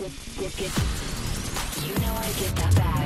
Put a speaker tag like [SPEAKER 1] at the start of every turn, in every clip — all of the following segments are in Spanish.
[SPEAKER 1] You know I get that bag.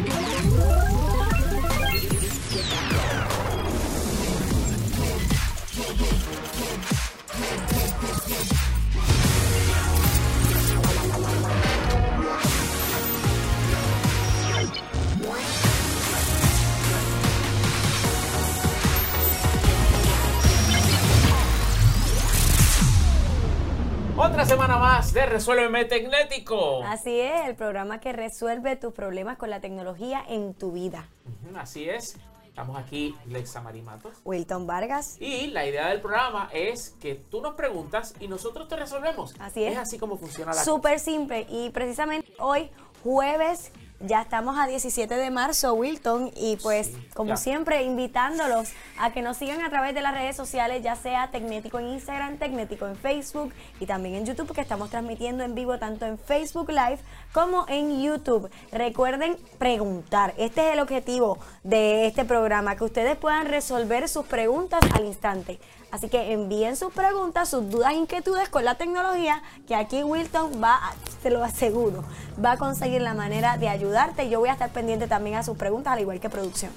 [SPEAKER 2] Más de Resuélveme Tecnético.
[SPEAKER 3] Así es, el programa que resuelve tus problemas con la tecnología en tu vida.
[SPEAKER 2] Así es. Estamos aquí, Lexa Marimatos.
[SPEAKER 3] Wilton Vargas.
[SPEAKER 2] Y la idea del programa es que tú nos preguntas y nosotros te resolvemos.
[SPEAKER 3] Así es.
[SPEAKER 2] Es así como funciona la
[SPEAKER 3] Súper simple. Y precisamente hoy, jueves, ya estamos a 17 de marzo, Wilton. Y pues,
[SPEAKER 2] Sí,
[SPEAKER 3] como
[SPEAKER 2] ya.
[SPEAKER 3] siempre, invitándolos a que nos sigan a través de las redes sociales, ya sea Tecnético en Instagram, Tecnético en Facebook y también en YouTube, que estamos transmitiendo en vivo tanto en Facebook Live como en YouTube. Recuerden preguntar. Este es el objetivo de este programa, que ustedes puedan resolver sus preguntas al instante. Así que envíen sus preguntas, sus dudas, inquietudes con la tecnología, que aquí Wilton va, a- se lo aseguro, va a conseguir la manera de ayudarte. Yo voy a estar pendiente también a sus preguntas, al igual que producción.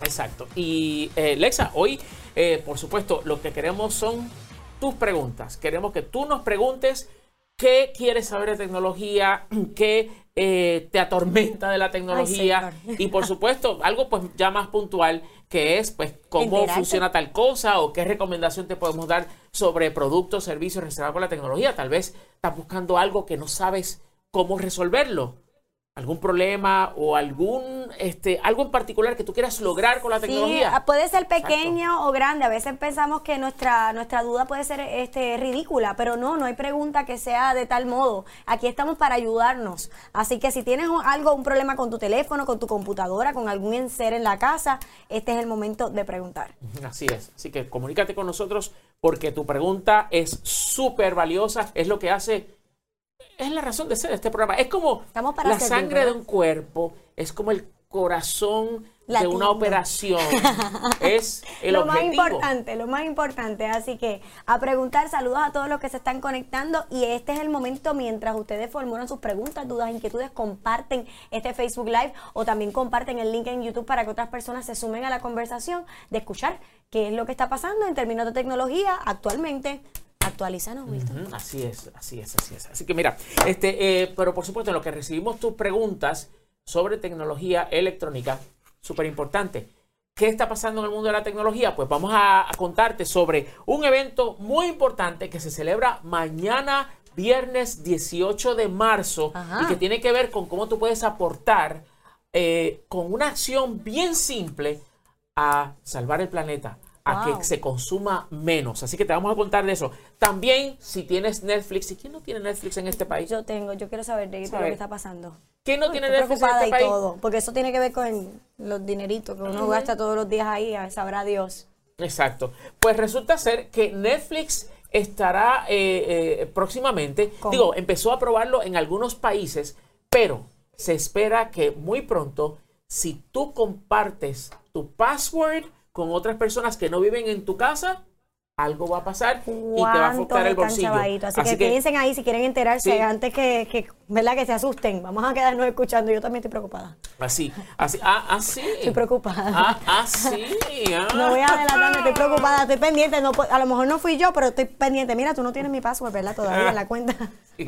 [SPEAKER 2] Exacto. Y eh, Lexa, hoy, eh, por supuesto, lo que queremos son tus preguntas. Queremos que tú nos preguntes qué quieres saber de tecnología, qué eh, te atormenta de la tecnología. y por supuesto, algo pues ya más puntual, que es pues cómo
[SPEAKER 3] Enterarte.
[SPEAKER 2] funciona tal cosa o qué recomendación te podemos dar sobre productos, servicios relacionados con la tecnología. Tal vez estás buscando algo que no sabes cómo resolverlo. Algún problema o algún este algo en particular que tú quieras lograr con la tecnología.
[SPEAKER 3] ah, puede ser pequeño o grande. A veces pensamos que nuestra, nuestra duda puede ser este, ridícula, pero no, no hay pregunta que sea de tal modo. Aquí estamos para ayudarnos. Así que si tienes un- algo, un problema con tu teléfono, con tu computadora, con algún enser en la casa, este es el momento de preguntar.
[SPEAKER 2] Así es. Así que comunícate con nosotros porque tu pregunta es súper valiosa. Es lo que hace. Es la razón de ser de este programa. Es como
[SPEAKER 3] para
[SPEAKER 2] la sangre de un cuerpo. Es como el corazón de una operación. es el
[SPEAKER 3] lo más importante, lo más importante. Así que a preguntar, saludos a todos los que se están conectando y este es el momento mientras ustedes formulan sus preguntas, dudas, inquietudes, comparten este Facebook Live o también comparten el link en YouTube para que otras personas se sumen a la conversación de escuchar qué es lo que está pasando en términos de tecnología actualmente. Actualízanos, Wilton.
[SPEAKER 2] Así es, así es, así es. Así que mira, este, eh, pero por supuesto, en lo que recibimos tus preguntas sobre tecnología electrónica, súper importante. ¿Qué está pasando en el mundo de la tecnología? Pues vamos a, a contarte sobre un evento muy importante que se celebra mañana, viernes 18 de marzo,
[SPEAKER 3] Ajá.
[SPEAKER 2] y que tiene que ver con cómo tú puedes aportar eh, con una acción bien simple a salvar el planeta, a
[SPEAKER 3] Wow.
[SPEAKER 2] que se consuma menos. Así que te vamos a contar de eso. También, si tienes Netflix, ¿y quién no tiene Netflix en este país?
[SPEAKER 3] Yo tengo, yo quiero saber de lo que está pasando.
[SPEAKER 2] ¿Quién no tiene Netflix en este
[SPEAKER 3] y
[SPEAKER 2] país?
[SPEAKER 3] todo, porque eso tiene que ver con los dineritos que uno gasta todos los días ahí, sabrá Dios.
[SPEAKER 2] Exacto. Pues resulta ser que Netflix estará eh, eh, próximamente,
[SPEAKER 3] ¿Cómo?
[SPEAKER 2] digo, empezó a probarlo en algunos países, pero se espera que muy pronto, si tú compartes tu password con otras personas que no viven en tu casa, algo va a pasar y te va a afectar el bolsillo.
[SPEAKER 3] chavaditos? Así, que, piensen ahí si quieren enterarse
[SPEAKER 2] Sí.
[SPEAKER 3] antes que, que, ¿verdad? que se asusten. Vamos a quedarnos escuchando. Yo también estoy preocupada.
[SPEAKER 2] Así, así, ah, así.
[SPEAKER 3] Estoy preocupada.
[SPEAKER 2] Ah, así. ah.
[SPEAKER 3] No voy a adelantarme, estoy preocupada, estoy pendiente. No, a lo mejor no fui yo, pero estoy pendiente. Mira, tú no tienes mi password, ¿verdad? Todavía en la cuenta.
[SPEAKER 2] Sí.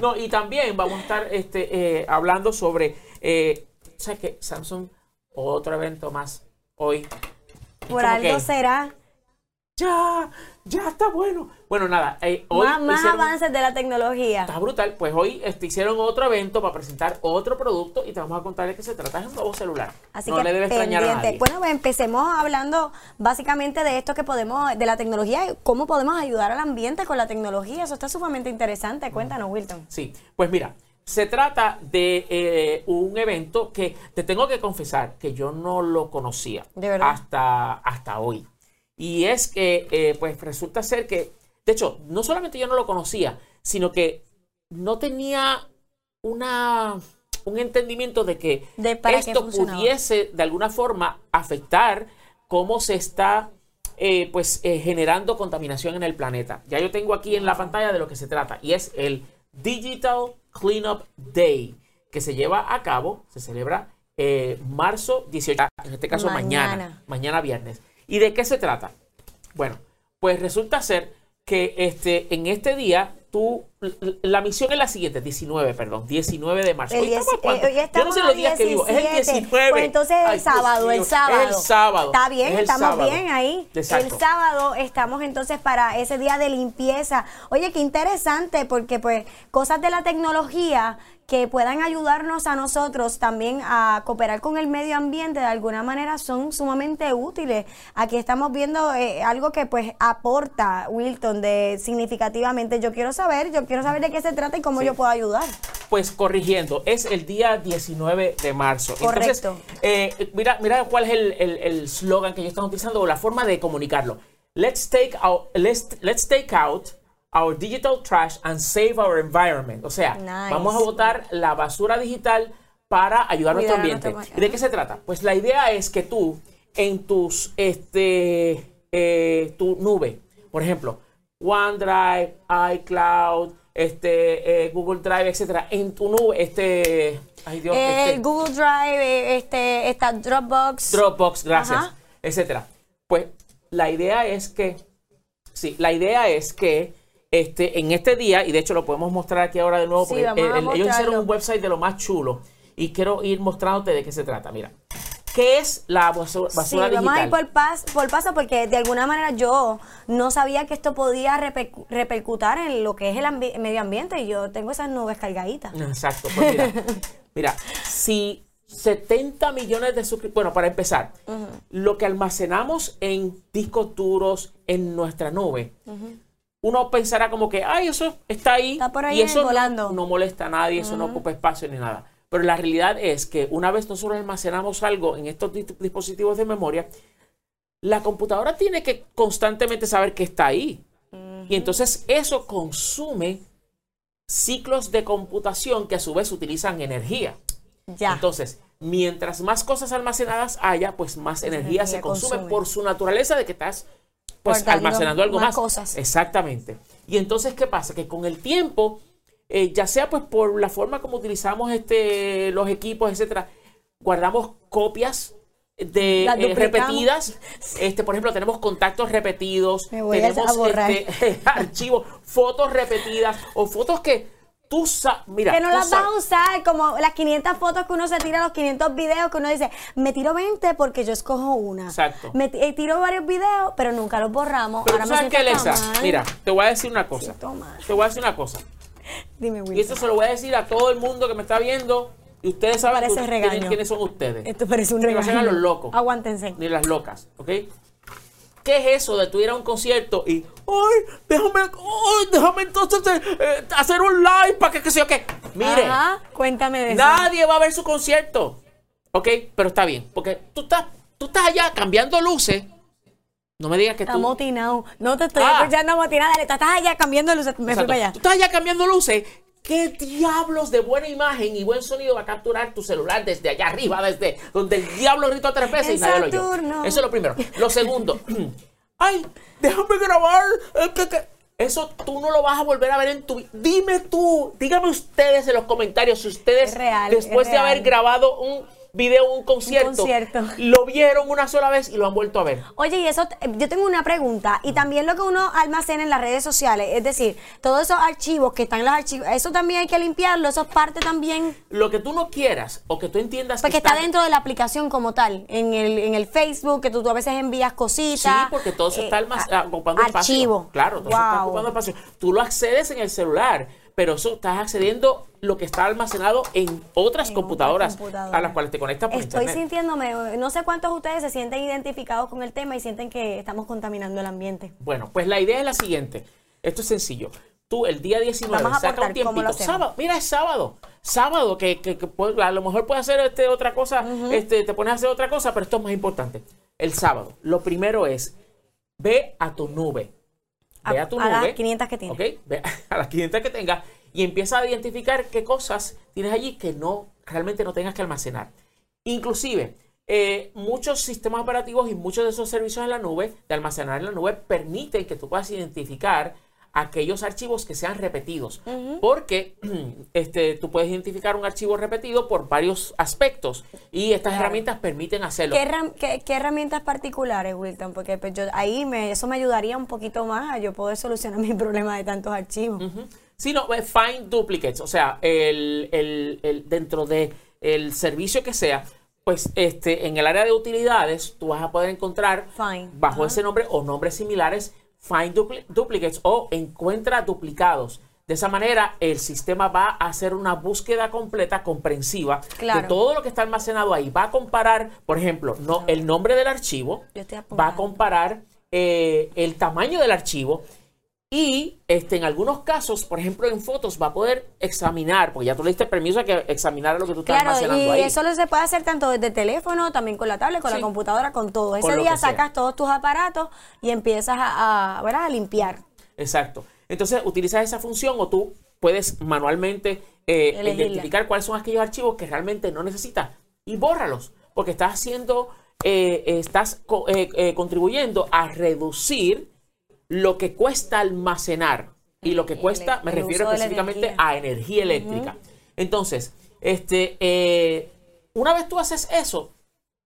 [SPEAKER 2] No, y también vamos a estar este, eh, hablando sobre, eh, ¿sabes qué? Samsung, otro evento más hoy.
[SPEAKER 3] Por algo
[SPEAKER 2] que,
[SPEAKER 3] será.
[SPEAKER 2] Ya, ya está bueno. Bueno, nada, eh, hoy
[SPEAKER 3] Más, más
[SPEAKER 2] hicieron-
[SPEAKER 3] avances de la tecnología.
[SPEAKER 2] Está brutal. Pues hoy este, hicieron otro evento para presentar otro producto y te vamos a contar de qué se trata. Es un nuevo celular.
[SPEAKER 3] Así
[SPEAKER 2] no
[SPEAKER 3] que
[SPEAKER 2] le debe extrañar a nadie.
[SPEAKER 3] Bueno, pues empecemos hablando básicamente de esto que podemos, de la tecnología y cómo podemos ayudar al ambiente con la tecnología. Eso está sumamente interesante. Cuéntanos, Wilton.
[SPEAKER 2] Sí, pues mira, se trata de eh, un evento que te tengo que confesar que yo no lo conocía hasta hasta hoy. Y es que, eh, pues resulta ser que, de hecho, no solamente yo no lo conocía, sino que no tenía una un entendimiento de que
[SPEAKER 3] De para
[SPEAKER 2] esto pudiese de alguna forma afectar cómo se está eh, pues eh, generando contaminación en el planeta. Ya yo tengo aquí en la pantalla de lo que se trata y es el Digital Cleanup Day, que se lleva a cabo, se celebra eh, marzo 18, en este caso mañana.
[SPEAKER 3] Mañana.
[SPEAKER 2] mañana, viernes. ¿Y de qué se trata? Bueno, pues resulta ser que este, en este día, tú, la misión es la siguiente, 19, perdón, 19 de marzo.
[SPEAKER 3] El
[SPEAKER 2] a cuánto?
[SPEAKER 3] eh,
[SPEAKER 2] Yo no sé los días que vivo, es el
[SPEAKER 3] 17.
[SPEAKER 2] 19.
[SPEAKER 3] Pues entonces
[SPEAKER 2] Ay,
[SPEAKER 3] el
[SPEAKER 2] Dios
[SPEAKER 3] sábado, el sábado.
[SPEAKER 2] El sábado.
[SPEAKER 3] Está bien,
[SPEAKER 2] es
[SPEAKER 3] estamos
[SPEAKER 2] sábado.
[SPEAKER 3] bien ahí.
[SPEAKER 2] Exacto.
[SPEAKER 3] El sábado estamos entonces para ese día de limpieza. Oye, qué interesante porque pues cosas de la tecnología que puedan ayudarnos a nosotros también a cooperar con el medio ambiente de alguna manera son sumamente útiles. Aquí estamos viendo eh, algo que pues aporta Wilton de significativamente. Yo quiero saber, yo quiero saber de qué se trata y cómo
[SPEAKER 2] Sí.
[SPEAKER 3] yo puedo ayudar.
[SPEAKER 2] Pues corrigiendo, es el día 19 de marzo.
[SPEAKER 3] Correcto.
[SPEAKER 2] Entonces, eh, mira, mira cuál es el el- el slogan que ellos están utilizando o la forma de comunicarlo. Let's take out, let's, let's take out our digital trash and save our environment. O sea,
[SPEAKER 3] Nice.
[SPEAKER 2] vamos a botar la basura digital para ayudar a nuestro ambiente. ¿Y de qué se trata? Pues la idea es que tú en tus este eh, tu nube, por ejemplo, OneDrive, iCloud, este eh, Google Drive, etcétera, en tu nube, este ay Dios,
[SPEAKER 3] Eh,
[SPEAKER 2] este,
[SPEAKER 3] Google Drive, eh, este, está Dropbox.
[SPEAKER 2] Dropbox, gracias,
[SPEAKER 3] Ajá.
[SPEAKER 2] etcétera. Pues la idea es que sí, la idea es que este, en este día, y de hecho lo podemos mostrar aquí ahora de nuevo,
[SPEAKER 3] Sí,
[SPEAKER 2] porque el- el- ellos hicieron un website de lo más chulo y quiero ir mostrándote de qué se trata. Mira, ¿qué es la basura,
[SPEAKER 3] Sí,
[SPEAKER 2] basura
[SPEAKER 3] vamos a ir
[SPEAKER 2] digital?
[SPEAKER 3] por, pas- por paso porque de alguna manera yo no sabía que esto podía repercu- repercutar en lo que es el ambi- medio ambiente y yo tengo esas nubes cargaditas.
[SPEAKER 2] Exacto, pues mira, mira, si 70 millones de suscriptores, bueno, para empezar, lo que almacenamos en discos duros en nuestra nube, uno pensará como que, ay, eso está ahí,
[SPEAKER 3] Está por ahí
[SPEAKER 2] y eso no- molesta a nadie, eso no ocupa espacio ni nada. Pero la realidad es que una vez nosotros almacenamos algo en estos di- dispositivos de memoria, la computadora tiene que constantemente saber que está ahí. Y entonces eso consume ciclos de computación que a su vez utilizan energía.
[SPEAKER 3] Ya.
[SPEAKER 2] Entonces, mientras más cosas almacenadas haya, pues más energía,
[SPEAKER 3] energía
[SPEAKER 2] se consume,
[SPEAKER 3] consume.
[SPEAKER 2] por su naturaleza de que estás pues almacenando algo
[SPEAKER 3] más
[SPEAKER 2] más.
[SPEAKER 3] cosas.
[SPEAKER 2] Exactamente. Y entonces, ¿qué pasa? Que con el tiempo, eh, ya sea pues por la forma como utilizamos este, los equipos, etcétera, guardamos copias de eh, repetidas. Este, por ejemplo, tenemos contactos repetidos,
[SPEAKER 3] Me voy a
[SPEAKER 2] tenemos
[SPEAKER 3] borrar.
[SPEAKER 2] este, archivos, fotos repetidas o fotos que tú sabes, mira,
[SPEAKER 3] que no las vas a usar como las 500 fotos que uno se tira, los 500 videos que uno dice, me tiro 20 porque yo escojo una.
[SPEAKER 2] Exacto.
[SPEAKER 3] Me eh, tiro varios videos, pero nunca los borramos.
[SPEAKER 2] Pero
[SPEAKER 3] Ahora
[SPEAKER 2] tú sabes
[SPEAKER 3] tan mal.
[SPEAKER 2] mira, te voy a decir una cosa. Te voy a decir una cosa.
[SPEAKER 3] Dime,
[SPEAKER 2] Y esto se lo voy a decir a todo el mundo que me está viendo. Y ustedes saben
[SPEAKER 3] parece regaño.
[SPEAKER 2] quiénes son ustedes.
[SPEAKER 3] Esto parece un
[SPEAKER 2] Que no
[SPEAKER 3] regaño.
[SPEAKER 2] sean a los locos.
[SPEAKER 3] Aguántense.
[SPEAKER 2] Ni las locas, ¿ok? ¿Qué es eso de tú ir a un concierto y, ay, déjame, ay, déjame entonces eh, eh, hacer un live para que qué sé yo qué? Mire,
[SPEAKER 3] Ajá, cuéntame de eso.
[SPEAKER 2] nadie va a ver su concierto, ¿ok? Pero está bien, porque tú estás, tú estás allá cambiando luces. No me digas que
[SPEAKER 3] Está
[SPEAKER 2] tú...
[SPEAKER 3] motinado. No te estoy
[SPEAKER 2] Ah.
[SPEAKER 3] escuchando motinada. Dale, tú estás allá cambiando luces. Me fui
[SPEAKER 2] Exacto.
[SPEAKER 3] para allá.
[SPEAKER 2] Tú estás allá cambiando luces. ¿Qué diablos de buena imagen y buen sonido va a capturar tu celular desde allá arriba, desde donde el diablo gritó tres veces
[SPEAKER 3] En
[SPEAKER 2] y nadie lo oyó? Eso es lo primero. Lo segundo, ay, déjame grabar. Eso tú no lo vas a volver a ver en tu vida. Dime tú, dígame ustedes en los comentarios si ustedes,
[SPEAKER 3] Es real,
[SPEAKER 2] después
[SPEAKER 3] es
[SPEAKER 2] de haber grabado un video, un concierto,
[SPEAKER 3] concierto.
[SPEAKER 2] lo vieron una sola vez y lo han vuelto a ver.
[SPEAKER 3] Oye, y eso, eh, yo tengo una pregunta, y también lo que uno almacena en las redes sociales, es decir, todos esos archivos que están en los archivos, eso también hay que limpiarlo, eso es parte también,
[SPEAKER 2] Lo que tú no quieras o que tú entiendas
[SPEAKER 3] porque
[SPEAKER 2] que
[SPEAKER 3] está dentro de la aplicación como tal, en el, en el Facebook, que tú, tú a veces envías
[SPEAKER 2] Sí,
[SPEAKER 3] cositas.
[SPEAKER 2] porque todo eso
[SPEAKER 3] eh,
[SPEAKER 2] está
[SPEAKER 3] a-
[SPEAKER 2] ocupando espacio.
[SPEAKER 3] Archivo.
[SPEAKER 2] Claro, todo eso está
[SPEAKER 3] Wow.
[SPEAKER 2] ocupando espacio. Tú lo accedes en el celular, pero eso estás accediendo lo que está almacenado en otras
[SPEAKER 3] En
[SPEAKER 2] computadoras, a las cuales te conectas por
[SPEAKER 3] Estoy
[SPEAKER 2] internet.
[SPEAKER 3] sintiéndome, no sé cuántos de ustedes se sienten identificados con el tema y sienten que estamos contaminando el ambiente.
[SPEAKER 2] Bueno, pues la idea es la siguiente. Esto es sencillo. Tú el día 19
[SPEAKER 3] Vamos a
[SPEAKER 2] saca un
[SPEAKER 3] aportar
[SPEAKER 2] tiempito. Sábado, mira, es sábado. Sábado, que, que- a lo mejor puedes hacer este, otra cosa, este, te pones a hacer otra cosa, pero esto es más importante. El sábado, lo primero es, ve a tu nube. Ve
[SPEAKER 3] A-
[SPEAKER 2] a tu
[SPEAKER 3] a las
[SPEAKER 2] nube.
[SPEAKER 3] 500 que.
[SPEAKER 2] Ve a las 500 que tengas y empieza a identificar qué cosas tienes allí que no realmente no tengas que almacenar. Inclusive, eh, muchos sistemas operativos y muchos de esos servicios en la nube, de almacenar en la nube, permiten que tú puedas identificar aquellos archivos que sean repetidos. Porque este, tú puedes identificar un archivo repetido por varios aspectos y estas
[SPEAKER 3] Claro.
[SPEAKER 2] herramientas permiten hacerlo.
[SPEAKER 3] ¿Qué, herram- qué- qué herramientas particulares, Wilton? Porque pues, yo, ahí me, eso me ayudaría un poquito más a yo poder solucionar mi problema de tantos archivos.
[SPEAKER 2] Ujú. Sí, no, eh, find duplicates, o sea, el, el- el- dentro de el servicio que sea, pues este, en el área de utilidades tú vas a poder encontrar bajo ese nombre o nombres similares, find dupli- duplicates o encuentra duplicados. De esa manera, el sistema va a hacer una búsqueda completa, comprensiva,
[SPEAKER 3] Claro.
[SPEAKER 2] de todo lo que está almacenado ahí. Va a comparar, por ejemplo, no, el nombre del archivo, va a comparar eh, el tamaño del archivo y este, en algunos casos, por ejemplo en fotos, va a poder examinar, porque ya tú le diste permiso a que examinara lo que tú estás
[SPEAKER 3] Claro,
[SPEAKER 2] almacenando
[SPEAKER 3] y
[SPEAKER 2] ahí.
[SPEAKER 3] eso lo se puede hacer tanto desde teléfono, también con la tablet, con
[SPEAKER 2] Sí.
[SPEAKER 3] la computadora, con todo. Ese
[SPEAKER 2] Con
[SPEAKER 3] día
[SPEAKER 2] sea.
[SPEAKER 3] sacas todos tus aparatos y empiezas a, a, a limpiar.
[SPEAKER 2] Exacto. Entonces, utilizas esa función o tú puedes manualmente eh, identificar cuáles son aquellos archivos que realmente no necesitas y bórralos, porque estás haciendo, eh, estás co- eh, eh, contribuyendo a reducir lo que cuesta almacenar y lo que cuesta, me refiero específicamente
[SPEAKER 3] energía.
[SPEAKER 2] a energía eléctrica. Entonces, este, eh, una vez tú haces eso,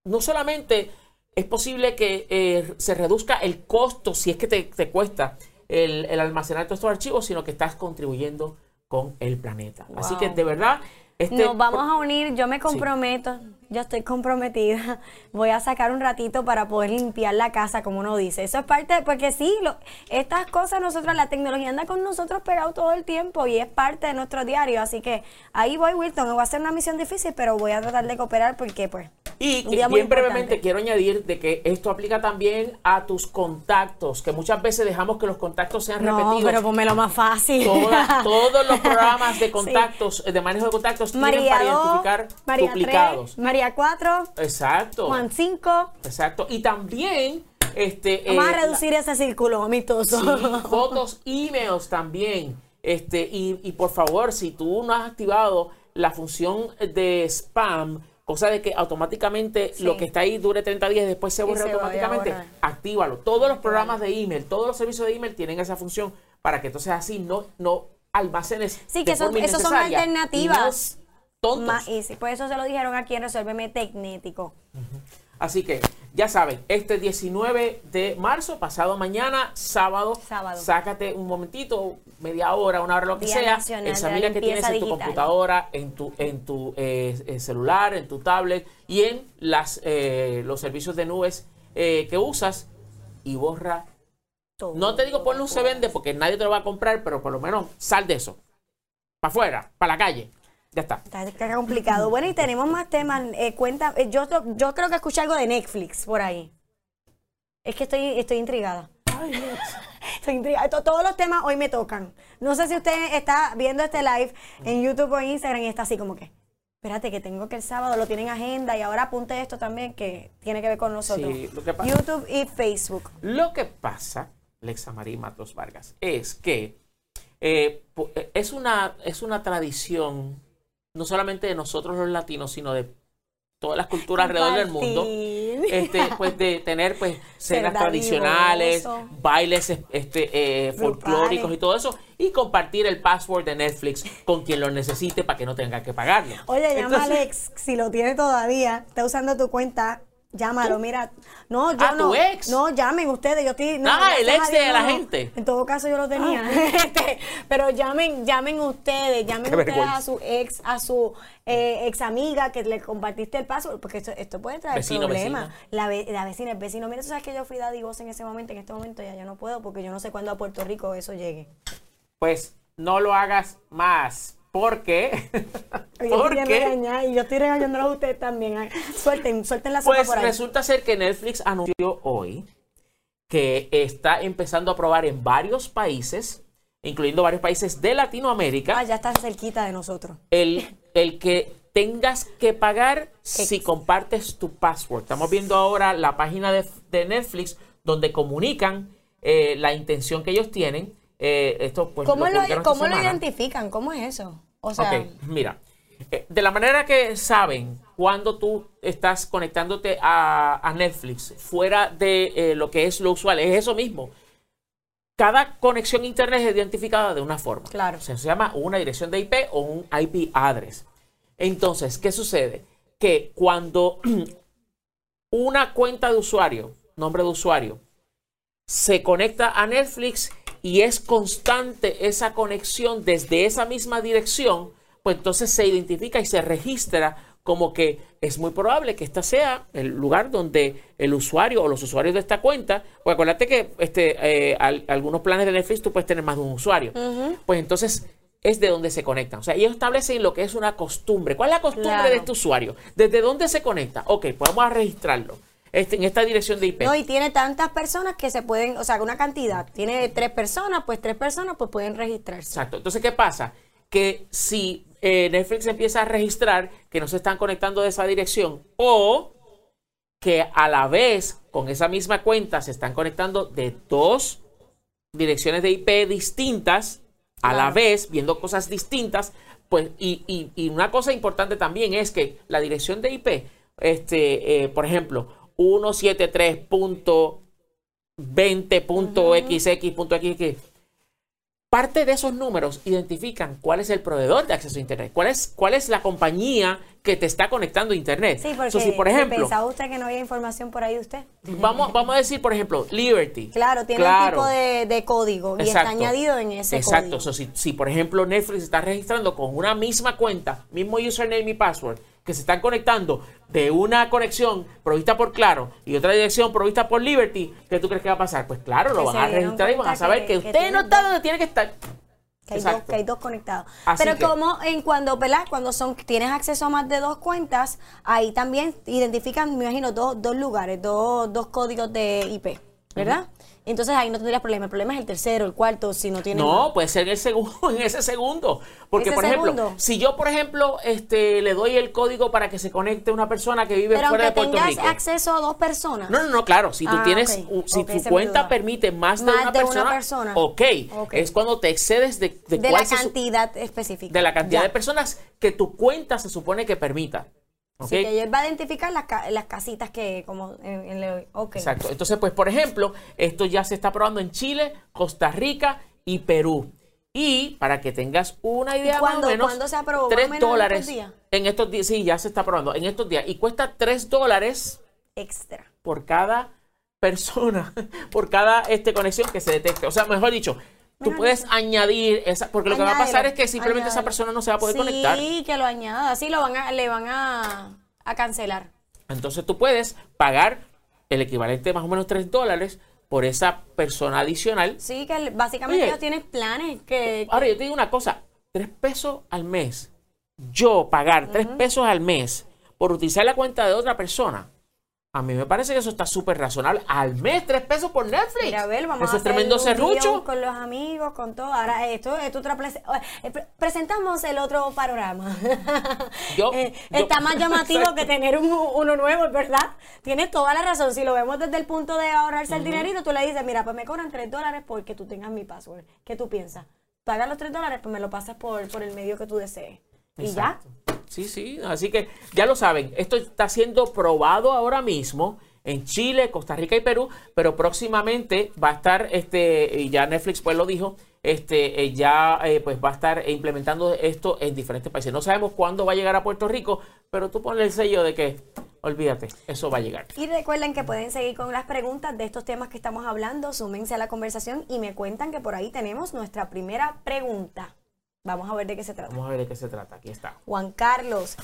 [SPEAKER 2] no solamente es posible que eh, se reduzca el costo si es que te, te cuesta el, el almacenar todos estos archivos, sino que estás contribuyendo con el planeta. Así que de verdad, este,
[SPEAKER 3] Nos vamos a unir, yo me comprometo, yo estoy comprometida, voy a sacar un ratito para poder limpiar la casa, como uno dice. Eso es parte, porque sí, lo- estas cosas nosotros, la tecnología anda con nosotros pegado todo el tiempo y es parte de nuestro diario. Así que ahí voy, Wilton, va a ser una misión difícil, pero voy a tratar de cooperar porque pues...
[SPEAKER 2] Y bien brevemente quiero añadir de que esto aplica también a tus contactos, que muchas veces dejamos que los contactos sean
[SPEAKER 3] No,
[SPEAKER 2] repetidos.
[SPEAKER 3] pero ponmelo más fácil.
[SPEAKER 2] Toda- todos los programas de contactos, eh, de manejo de contactos, tienen
[SPEAKER 3] María
[SPEAKER 2] para
[SPEAKER 3] 2,
[SPEAKER 2] identificar
[SPEAKER 3] María
[SPEAKER 2] duplicados.
[SPEAKER 3] 3, María 4,
[SPEAKER 2] Exacto.
[SPEAKER 3] Juan 5.
[SPEAKER 2] Exacto. Y también, este.
[SPEAKER 3] Vamos
[SPEAKER 2] eh,
[SPEAKER 3] a reducir ese círculo amistoso.
[SPEAKER 2] Sí, fotos, emails también. Este, y, y por favor, si tú no has activado la función de spam, cosa de que automáticamente
[SPEAKER 3] Sí.
[SPEAKER 2] lo que está ahí dure 30 días y después se
[SPEAKER 3] Y
[SPEAKER 2] borre
[SPEAKER 3] se vaya a
[SPEAKER 2] automáticamente, actívalo. Todos los programas de email, todos los servicios de email tienen esa función para que entonces así no, no almacenes.
[SPEAKER 3] Sí,
[SPEAKER 2] de
[SPEAKER 3] que eso-
[SPEAKER 2] forma
[SPEAKER 3] eso son alternativas.
[SPEAKER 2] Tontos.
[SPEAKER 3] Más easy. Por eso se lo dijeron aquí en Resuélveme Tecnético.
[SPEAKER 2] Así que ya saben, este 19 de marzo, pasado mañana, sábado,
[SPEAKER 3] Sábado.
[SPEAKER 2] sácate un momentito, media hora, una hora, lo que
[SPEAKER 3] Día
[SPEAKER 2] sea,
[SPEAKER 3] Nacional
[SPEAKER 2] examina que tienes en tu computadora, en tu, en tu eh, eh, celular, en tu tablet y en las, eh, los servicios de nubes eh, que usas y borra.
[SPEAKER 3] Todo.
[SPEAKER 2] No te digo ponle un se vende porque nadie te lo va a comprar, pero por lo menos sal de eso. Para afuera, para la calle. Ya está.
[SPEAKER 3] Está complicado. Bueno, y tenemos más temas. Eh, cuenta, eh, yo, yo creo que escuché algo de Netflix por ahí. Es que estoy, estoy intrigada. Estoy intrigada. To- Todos los temas hoy me tocan. No sé si usted está viendo este live en YouTube o en Instagram y está así como que, espérate que tengo que el sábado lo tienen agenda y ahora apunte esto también que tiene que ver con nosotros.
[SPEAKER 2] Sí, lo que pasa-
[SPEAKER 3] YouTube y Facebook.
[SPEAKER 2] Lo que pasa, Lexa María Matos Vargas, es que eh, es, una, es una tradición, no solamente de nosotros los latinos, sino de todas las culturas alrededor del mundo, este, pues de tener pues cenas tradicionales, bailes este, eh, folclóricos y todo eso, y compartir el password de Netflix con quien lo necesite para que no tenga que pagarlo.
[SPEAKER 3] Oye, llama a Alex, si lo tiene todavía, está usando tu cuenta, llámalo, mira. No, yo
[SPEAKER 2] Ah,
[SPEAKER 3] no.
[SPEAKER 2] tu ex.
[SPEAKER 3] No, llamen ustedes, yo estoy... No,
[SPEAKER 2] Ah, el ex
[SPEAKER 3] a
[SPEAKER 2] de la gente.
[SPEAKER 3] En todo caso yo lo tenía. Este, pero llamen, llamen ustedes, llamen
[SPEAKER 2] Qué
[SPEAKER 3] ustedes
[SPEAKER 2] vergüenza.
[SPEAKER 3] a su ex, a su eh, ex amiga que le compartiste el password, porque esto, esto puede traer
[SPEAKER 2] Vecino,
[SPEAKER 3] problemas. La, ve- la vecina, el vecino, mira, tú sabes que yo fui dadivosa en ese momento, en este momento ya yo no puedo, porque yo no sé cuándo a Puerto Rico eso llegue.
[SPEAKER 2] Pues no lo hagas más. Porque Porque
[SPEAKER 3] y yo estoy regañándolos a ustedes también. Suelten, suelten la sopa
[SPEAKER 2] pues
[SPEAKER 3] por ahí.
[SPEAKER 2] resulta ser que Netflix anunció hoy que está empezando a probar en varios países, incluyendo varios países de Latinoamérica,
[SPEAKER 3] Ah, ya está cerquita de nosotros.
[SPEAKER 2] el, el que tengas que pagar si compartes tu password. Estamos viendo ahora la página de, de Netflix donde comunican eh, la intención que ellos tienen. Eh, pues
[SPEAKER 3] ¿Cómo, lo, cómo lo identifican? ¿Cómo es eso? O sea,
[SPEAKER 2] Ok, mira. eh, De la manera que saben cuando tú estás conectándote a, a Netflix fuera de eh, lo que es lo usual, es eso mismo. cada conexión a internet es identificada de una forma.
[SPEAKER 3] Claro.
[SPEAKER 2] Se llama una dirección de IP o un IP address. Entonces, ¿qué sucede? Que cuando una cuenta de usuario, nombre de usuario, se conecta a Netflix y es constante esa conexión desde esa misma dirección, pues entonces se identifica y se registra como que es muy probable que este sea el lugar donde el usuario o los usuarios de esta cuenta, pues acuérdate que este, eh, al- algunos planes de Netflix tú puedes tener más de un usuario, pues entonces es de donde se conectan. O sea, ellos establecen lo que es una costumbre. ¿Cuál es la costumbre
[SPEAKER 3] Claro.
[SPEAKER 2] de este usuario? ¿Desde dónde se conecta? Ok, pues vamos a registrarlo este, en esta dirección de IP.
[SPEAKER 3] No, y tiene tantas personas que se pueden, o sea, una cantidad. Tiene tres personas, pues tres personas pues pueden registrarse.
[SPEAKER 2] Exacto. Entonces, ¿qué pasa? Que si eh, Netflix empieza a registrar que no se están conectando de esa dirección o que a la vez con esa misma cuenta se están conectando de dos direcciones de IP distintas a la vez, viendo cosas distintas, pues, y, y- y una cosa importante también es que la dirección de IP, este, eh, por ejemplo, 173.20.xx.xx, parte de esos números identifican cuál es el proveedor de acceso a Internet, cuál es, cuál es la compañía que te está conectando a Internet.
[SPEAKER 3] Sí, porque
[SPEAKER 2] So, si, por ejemplo,
[SPEAKER 3] pensaba usted que no había información por ahí de usted.
[SPEAKER 2] vamos, vamos a decir, por ejemplo, Liberty.
[SPEAKER 3] Claro, tiene
[SPEAKER 2] Claro.
[SPEAKER 3] un tipo de, de código y está añadido en ese
[SPEAKER 2] Exacto.
[SPEAKER 3] código.
[SPEAKER 2] So, si, si, por ejemplo, Netflix está registrando con una misma cuenta, mismo username y password, que se están conectando de una conexión provista por Claro y otra dirección provista por Liberty, ¿qué tú crees que va a pasar? Pues claro, lo van a registrar y van a saber
[SPEAKER 3] que-
[SPEAKER 2] usted no está donde tiene que estar.
[SPEAKER 3] Que hay, dos, que hay dos conectados.
[SPEAKER 2] Así
[SPEAKER 3] Pero
[SPEAKER 2] que-
[SPEAKER 3] como en cuando, ¿verdad? Cuando son, tienes acceso a más de dos cuentas, ahí también identifican, me imagino, dos, dos lugares, dos, dos códigos de IP, ¿verdad? Entonces ahí no tendrías problema. El problema es el tercero, el cuarto, si no tiene
[SPEAKER 2] No, puede ser el segundo, en ese segundo. Porque,
[SPEAKER 3] ¿Ese
[SPEAKER 2] por ejemplo,
[SPEAKER 3] segundo?
[SPEAKER 2] si yo, por ejemplo, este, le doy el código para que se conecte una persona que vive
[SPEAKER 3] Pero
[SPEAKER 2] fuera de Puerto
[SPEAKER 3] tengas
[SPEAKER 2] Rico.
[SPEAKER 3] acceso a dos personas.
[SPEAKER 2] No, no, no, claro. Si tú
[SPEAKER 3] Ah,
[SPEAKER 2] tienes, si tu cuenta permite más de,
[SPEAKER 3] Más
[SPEAKER 2] una,
[SPEAKER 3] de una
[SPEAKER 2] persona,
[SPEAKER 3] persona.
[SPEAKER 2] ok, es cuando te excedes de, de
[SPEAKER 3] de
[SPEAKER 2] cuál
[SPEAKER 3] la cantidad específica.
[SPEAKER 2] de la cantidad
[SPEAKER 3] Ya.
[SPEAKER 2] de personas que tu cuenta se supone que permita. ¿Ok?
[SPEAKER 3] Así que él va a identificar las, ca- las casitas que como en, en.
[SPEAKER 2] Exacto. Entonces, pues, por ejemplo, esto ya se está probando en Chile, Costa Rica y Perú. Y para que tengas una idea
[SPEAKER 3] cuándo-
[SPEAKER 2] más o menos,
[SPEAKER 3] cuándo se aprobó? ¿Más o
[SPEAKER 2] 3
[SPEAKER 3] menos en
[SPEAKER 2] dólares
[SPEAKER 3] estos días?
[SPEAKER 2] en estos días. Sí, ya se está probando en estos días. Y cuesta 3 dólares
[SPEAKER 3] Extra.
[SPEAKER 2] por cada persona, por cada este, conexión que se detecte. O sea, mejor dicho, tú puedes añadir esa, porque lo que va a pasar es que simplemente esa persona no se va a poder
[SPEAKER 3] sí,
[SPEAKER 2] conectar.
[SPEAKER 3] que lo añada. Así lo van a, le van a, a cancelar.
[SPEAKER 2] Entonces tú puedes pagar el equivalente de más o menos 3 dólares por esa persona adicional.
[SPEAKER 3] Sí, que básicamente
[SPEAKER 2] Oye.
[SPEAKER 3] ellos tienen planes que... que-
[SPEAKER 2] Ahora yo te digo una cosa, 3 pesos al mes. Yo pagar 3 pesos al mes por utilizar la cuenta de otra persona. A mí me parece que eso está súper razonable. Al mes, 3 pesos por Netflix.
[SPEAKER 3] Mira, a ver, vamos
[SPEAKER 2] eso
[SPEAKER 3] a
[SPEAKER 2] es tremendo serrucho.
[SPEAKER 3] con los amigos, con todo. Ahora, esto es otra... prese- eh, pre- presentamos el otro panorama.
[SPEAKER 2] Yo-
[SPEAKER 3] Eh,
[SPEAKER 2] yo-
[SPEAKER 3] está más llamativo
[SPEAKER 2] Exacto.
[SPEAKER 3] que tener un- uno nuevo, verdad. Tienes toda la razón. Si lo vemos desde el punto de ahorrarse el dinerito, tú le dices, mira, pues me cobran 3 dólares porque tú tengas mi password. ¿Qué tú piensas? Pagas los 3 dólares, pues me lo pasas por, por el medio que tú desees. Y ya.
[SPEAKER 2] Sí, sí, así que ya lo saben, esto está siendo probado ahora mismo en Chile, Costa Rica y Perú, pero próximamente va a estar, este, y ya Netflix pues lo dijo, este, eh, ya eh, pues va a estar implementando esto en diferentes países. No sabemos cuándo va a llegar a Puerto Rico, pero tú ponle el sello de que, olvídate, eso va a llegar.
[SPEAKER 3] Y recuerden que pueden seguir con las preguntas de estos temas que estamos hablando, súmense a la conversación y me cuentan que por ahí tenemos nuestra primera pregunta. Vamos a ver de qué se trata.
[SPEAKER 2] Vamos a ver de qué se trata, aquí está.
[SPEAKER 3] Juan Carlos,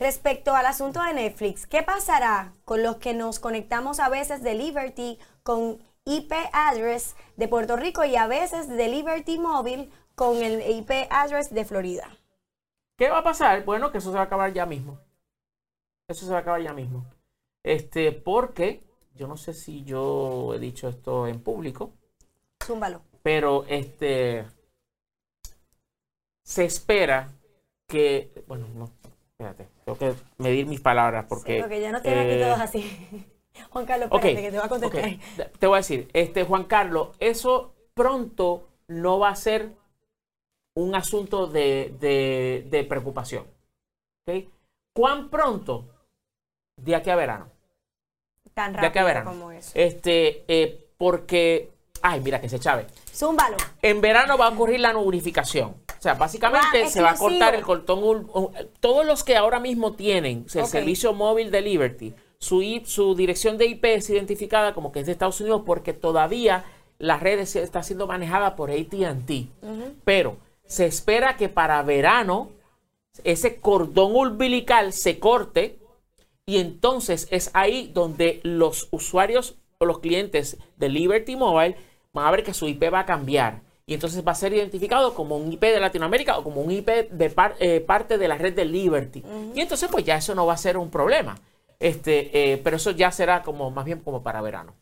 [SPEAKER 3] respecto al asunto de Netflix, ¿qué pasará con los que nos conectamos a veces de Liberty con IP address de Puerto Rico y a veces de Liberty Móvil con el IP address de Florida?
[SPEAKER 2] ¿Qué va a pasar? Bueno, que eso se va a acabar ya mismo. Eso se va a acabar ya mismo. Este, porque yo no sé si yo he dicho esto en público,
[SPEAKER 3] Zúmbalo.
[SPEAKER 2] pero este se espera que, bueno, no, espérate, tengo que medir mis palabras porque,
[SPEAKER 3] Sí, porque ya no tienen aquí
[SPEAKER 2] eh,
[SPEAKER 3] todos así. Juan Carlos, espérate que te voy a contestar.
[SPEAKER 2] Te voy a decir, este Juan Carlos, eso pronto no va a ser un asunto de, de- de preocupación. ¿ok? ¿Cuán pronto? De aquí a verano.
[SPEAKER 3] Tan
[SPEAKER 2] De aquí a
[SPEAKER 3] rápido
[SPEAKER 2] verano.
[SPEAKER 3] como eso.
[SPEAKER 2] Este, eh, porque Ay, mira que se chave.
[SPEAKER 3] Zúmbalo.
[SPEAKER 2] En verano va a ocurrir la unificación. O sea, básicamente
[SPEAKER 3] Ah,
[SPEAKER 2] se va a cortar el cortón. Todos los que ahora mismo tienen el servicio móvil de Liberty, su, su dirección de IP es identificada como que es de Estados Unidos porque todavía la red está siendo manejada por ATT. Pero se espera que para verano ese cordón umbilical se corte y entonces es ahí donde los usuarios o los clientes de Liberty Mobile van a ver que su IP va a cambiar. Y entonces va a ser identificado como un IP de Latinoamérica o como un IP de par- eh, parte de la red de Liberty. Y entonces pues ya eso no va a ser un problema. Este, eh, pero eso ya será como más bien como para verano.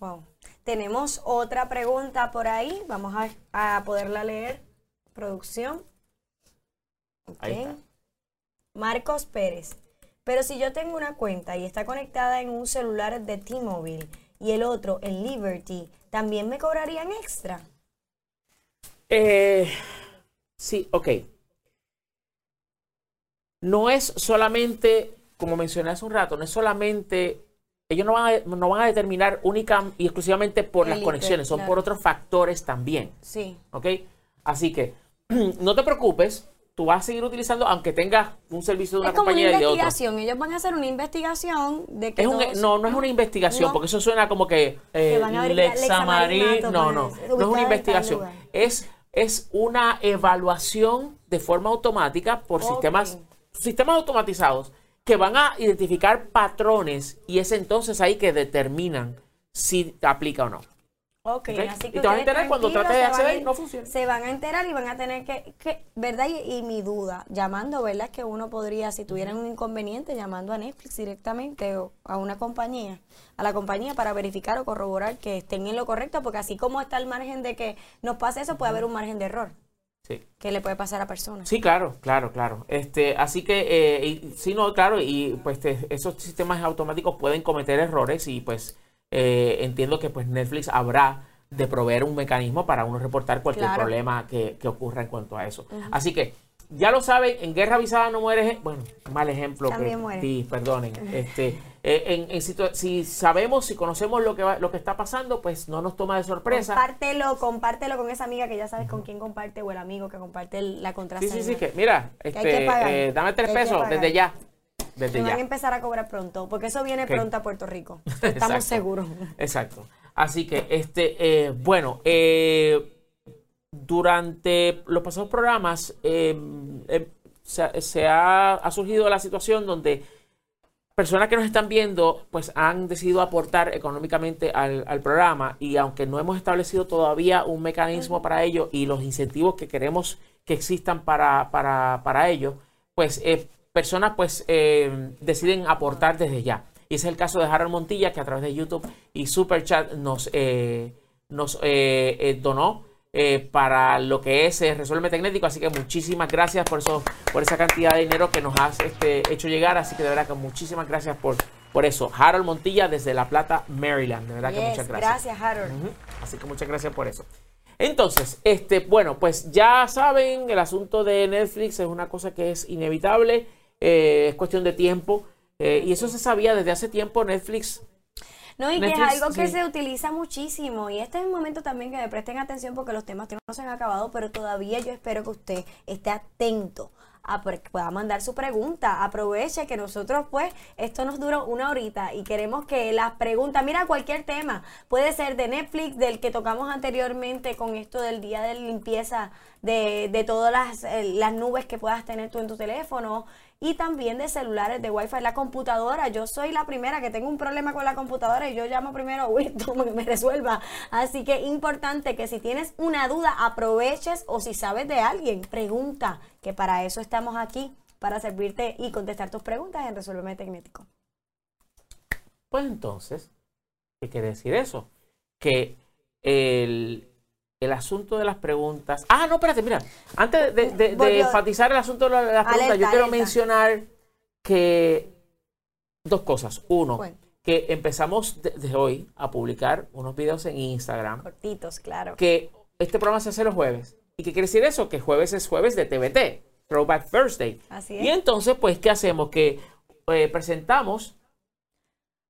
[SPEAKER 3] Wow. Tenemos otra pregunta por ahí. Vamos a, a poderla leer. Producción.
[SPEAKER 2] Ahí está.
[SPEAKER 3] Marcos Pérez. Pero si yo tengo una cuenta y está conectada en un celular de T-Mobile y el otro en Liberty, ¿también me cobrarían extra?
[SPEAKER 2] Eh, sí, ok. No es solamente, como mencioné hace un rato, no es solamente, ellos no van a, no van a determinar única y exclusivamente por las conexiones, son
[SPEAKER 3] claro.
[SPEAKER 2] por otros factores también,
[SPEAKER 3] Sí.
[SPEAKER 2] ¿ok? Así que no te preocupes, tú vas a seguir utilizando, aunque tengas un servicio de una
[SPEAKER 3] es como una
[SPEAKER 2] compañía y de
[SPEAKER 3] investigación. Ellos van a hacer una investigación de que
[SPEAKER 2] Es un,
[SPEAKER 3] todos-
[SPEAKER 2] no, no es una investigación,
[SPEAKER 3] No.
[SPEAKER 2] porque eso suena como que, eh,
[SPEAKER 3] Que van a
[SPEAKER 2] No, no, no es una investigación. Es, es una evaluación de forma automática por sistemas, sistemas automatizados que van a identificar patrones y es entonces ahí que determinan si aplica o no.
[SPEAKER 3] Ok, así
[SPEAKER 2] Y
[SPEAKER 3] que
[SPEAKER 2] te vas a enterar cuando trates de acceder
[SPEAKER 3] ir-
[SPEAKER 2] y no funciona.
[SPEAKER 3] Se van a enterar y van a tener que, que ¿verdad? Y, y mi duda, llamando, ¿verdad? Que uno podría, si tuvieran un inconveniente, llamando a Netflix directamente o a una compañía, a la compañía para verificar o corroborar que estén en lo correcto, porque así como está el margen de que nos pase eso, puede haber un margen de error
[SPEAKER 2] Sí.
[SPEAKER 3] que le puede pasar a personas.
[SPEAKER 2] Sí, claro, claro, claro. Este, así que, eh, y- sí, no, claro, y pues te- esos sistemas automáticos pueden cometer errores y pues eh, entiendo que pues Netflix habrá de proveer un mecanismo para uno reportar cualquier
[SPEAKER 3] Claro.
[SPEAKER 2] problema que, que ocurra en cuanto a eso. Así que, ya lo saben, en guerra avisada no muere, bueno, mal ejemplo
[SPEAKER 3] También
[SPEAKER 2] que
[SPEAKER 3] muere.
[SPEAKER 2] sí, perdonen. Este, eh, en, en si sabemos, si conocemos lo que va- lo que está pasando, pues no nos toma de sorpresa.
[SPEAKER 3] Compártelo, compártelo con esa amiga que ya sabes con quién comparte o el amigo que comparte el- la
[SPEAKER 2] Sí,
[SPEAKER 3] contraseña.
[SPEAKER 2] sí, sí, que mira,
[SPEAKER 3] que
[SPEAKER 2] este, eh, dame tres pesos desde ya. Desde
[SPEAKER 3] Me
[SPEAKER 2] ya.
[SPEAKER 3] van a empezar a cobrar pronto, porque eso viene pronto a Puerto Rico.
[SPEAKER 2] Exacto.
[SPEAKER 3] Estamos seguros.
[SPEAKER 2] Exacto. Así que, este, eh, bueno, eh, durante los pasados programas eh, eh, se, se ha, ha surgido la situación donde personas que nos están viendo pues han decidido aportar económicamente al, al programa y aunque no hemos establecido todavía un mecanismo para ello y los incentivos que queremos que existan para, para, para ello, pues eh, personas pues eh, deciden aportar desde ya. Y ese es el caso de Harold Montilla que a través de YouTube y Super Chat nos, eh, nos eh, eh, donó eh, para lo que es eh, Resuelve Tecnético. Así que muchísimas gracias por eso, por esa cantidad de dinero que nos has este, hecho llegar. Así que de verdad que muchísimas gracias por, por eso. Harold Montilla desde La Plata, Maryland. De verdad que muchas gracias.
[SPEAKER 3] gracias, Harold.
[SPEAKER 2] Así que muchas gracias por eso. Entonces, este, bueno, pues ya saben, el asunto de Netflix es una cosa que es inevitable, eh, es cuestión de tiempo. eh, y eso se sabía desde hace tiempo. Netflix
[SPEAKER 3] No, y que es algo que
[SPEAKER 2] sí.
[SPEAKER 3] se utiliza muchísimo. Y este es el momento también que me presten atención porque los temas no se han acabado, pero todavía yo espero que usted esté atento a que pueda mandar su pregunta. Aproveche que nosotros, pues, esto nos dura una horita y queremos que las preguntas, mira, cualquier tema, puede ser de Netflix, del que tocamos anteriormente con esto del día de limpieza de, de todas las, eh, las nubes que puedas tener tú en tu teléfono y también de celulares, de Wi-Fi, la computadora. Yo soy la primera que tengo un problema con la computadora y yo llamo primero a Wisdom que me resuelva. Así que importante que si tienes una duda, aproveches o si sabes de alguien, pregunta, que para eso estamos aquí, para servirte y contestar tus preguntas en Resuélveme Tecnético.
[SPEAKER 2] Pues entonces, ¿qué quiere decir eso? Que el, el asunto de las preguntas. Ah, no, espérate, mira. Antes de, de- de
[SPEAKER 3] Volvió.
[SPEAKER 2] enfatizar el asunto de la- de las preguntas,
[SPEAKER 3] Alerta,
[SPEAKER 2] yo quiero
[SPEAKER 3] alerta.
[SPEAKER 2] mencionar que dos cosas. Uno,
[SPEAKER 3] Bueno.
[SPEAKER 2] que empezamos desde hoy a publicar unos videos en Instagram.
[SPEAKER 3] Cortitos, claro.
[SPEAKER 2] Que este programa se hace los jueves. ¿Y qué quiere decir eso? Que jueves es jueves de TBT, Throwback Thursday.
[SPEAKER 3] Así
[SPEAKER 2] Y
[SPEAKER 3] es.
[SPEAKER 2] entonces, pues, ¿qué hacemos? Que eh, presentamos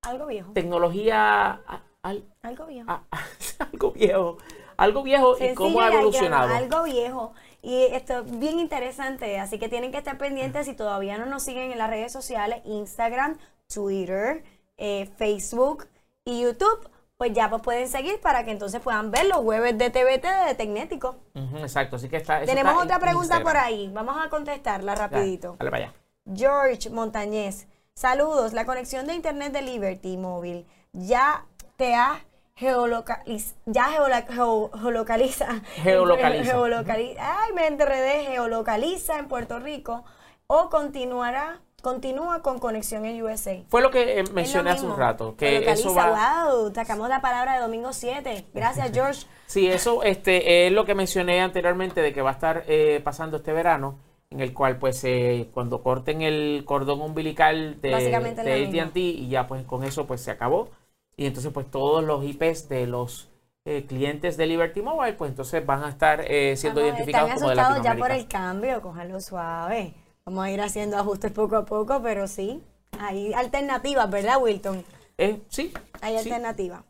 [SPEAKER 3] Algo viejo.
[SPEAKER 2] tecnología al-
[SPEAKER 3] Algo viejo.
[SPEAKER 2] a- algo viejo. Algo viejo y cómo ha evolucionado.
[SPEAKER 3] algo viejo. Y esto es bien interesante, así que tienen que estar pendientes si todavía no nos siguen en las redes sociales, Instagram, Twitter, eh, Facebook y YouTube, pues ya pues pueden seguir para que entonces puedan ver los jueves de TVT de Tecnético.
[SPEAKER 2] Exacto, así que está. eso
[SPEAKER 3] Tenemos
[SPEAKER 2] está
[SPEAKER 3] otra pregunta por ahí, vamos a contestarla rapidito.
[SPEAKER 2] Dale para allá.
[SPEAKER 3] George Montañez, saludos. La conexión de internet de Liberty móvil ya te ha geolocaliz ya geolocaliza.
[SPEAKER 2] Geolocaliza.
[SPEAKER 3] Geolocali- ay, me enredé. Geolocaliza en Puerto Rico o continuará, continúa con conexión en USA.
[SPEAKER 2] Fue lo que eh,
[SPEAKER 3] Es lo
[SPEAKER 2] mencioné hace un rato, que
[SPEAKER 3] Geolocaliza,
[SPEAKER 2] eso va.
[SPEAKER 3] wow, sacamos la palabra de domingo 7. Gracias, George.
[SPEAKER 2] Sí, eso este, es lo que mencioné anteriormente de que va a estar eh, pasando este verano, en el cual pues eh, cuando corten el cordón umbilical de, de. AT&T y ya pues con eso pues se acabó. Y entonces pues todos los IPs de los eh, clientes de Liberty Mobile pues entonces van a estar eh, siendo
[SPEAKER 3] Vamos,
[SPEAKER 2] identificados
[SPEAKER 3] Están
[SPEAKER 2] como de
[SPEAKER 3] asustados ya por
[SPEAKER 2] Latinoamérica.
[SPEAKER 3] el cambio, cójanlo suave. Vamos a ir haciendo ajustes poco a poco, pero sí. Hay alternativas, ¿verdad, Wilton?
[SPEAKER 2] Eh, sí,
[SPEAKER 3] Hay
[SPEAKER 2] sí,
[SPEAKER 3] alternativas.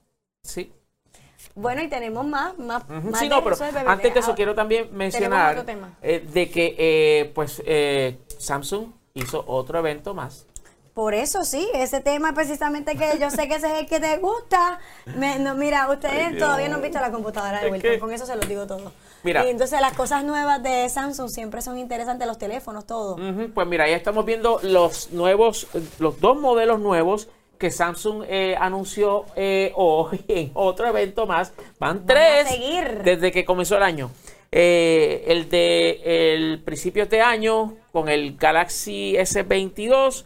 [SPEAKER 2] sí.
[SPEAKER 3] Bueno, y tenemos más, más,
[SPEAKER 2] Ujú,
[SPEAKER 3] más
[SPEAKER 2] Sí,
[SPEAKER 3] de
[SPEAKER 2] no, pero
[SPEAKER 3] eso de BBB.
[SPEAKER 2] antes de eso quiero también mencionar eh, de que eh, pues eh, Samsung hizo otro evento más.
[SPEAKER 3] Por eso sí, ese tema precisamente que yo sé que ese es el que te gusta. Me- no, mira, ustedes
[SPEAKER 2] Ay,
[SPEAKER 3] todavía no han visto la computadora de Wilton, con eso se los digo todo.
[SPEAKER 2] Mira.
[SPEAKER 3] Y entonces las cosas nuevas de Samsung siempre son interesantes, los teléfonos, todo.
[SPEAKER 2] Pues mira, ya estamos viendo los nuevos, los dos modelos nuevos que Samsung eh, anunció eh, hoy en otro evento más. Van
[SPEAKER 3] a
[SPEAKER 2] tres
[SPEAKER 3] seguir.
[SPEAKER 2] desde que comenzó el año. Eh, el de el principio de año con el Galaxy S22.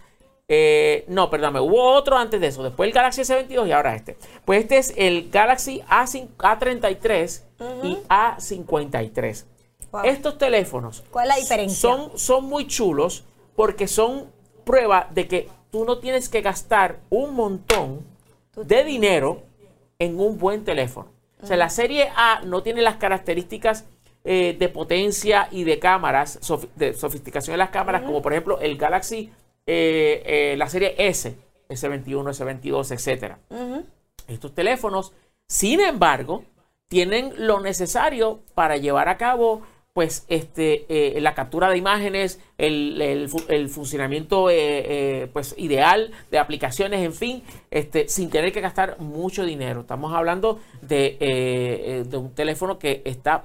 [SPEAKER 2] Eh, no, perdóname, hubo otro antes de eso. Después el Galaxy S22 y ahora este. Pues este es el Galaxy A5 A33 y A53.
[SPEAKER 3] Wow.
[SPEAKER 2] Estos teléfonos
[SPEAKER 3] ¿Cuál es la diferencia?
[SPEAKER 2] son, son muy chulos porque son prueba de que tú no tienes que gastar un montón de dinero en un buen teléfono. O sea, la serie A no tiene las características eh, de potencia y de cámaras, de sofisticación de las cámaras, como por ejemplo el Galaxy, eh, eh, la serie S, S21, S22, etcétera.
[SPEAKER 3] Ujú.
[SPEAKER 2] Estos teléfonos, sin embargo, tienen lo necesario para llevar a cabo pues este eh, la captura de imágenes, el, el fu- el funcionamiento eh, eh, pues ideal de aplicaciones, en fin, este sin tener que gastar mucho dinero. Estamos hablando de, de un teléfono que está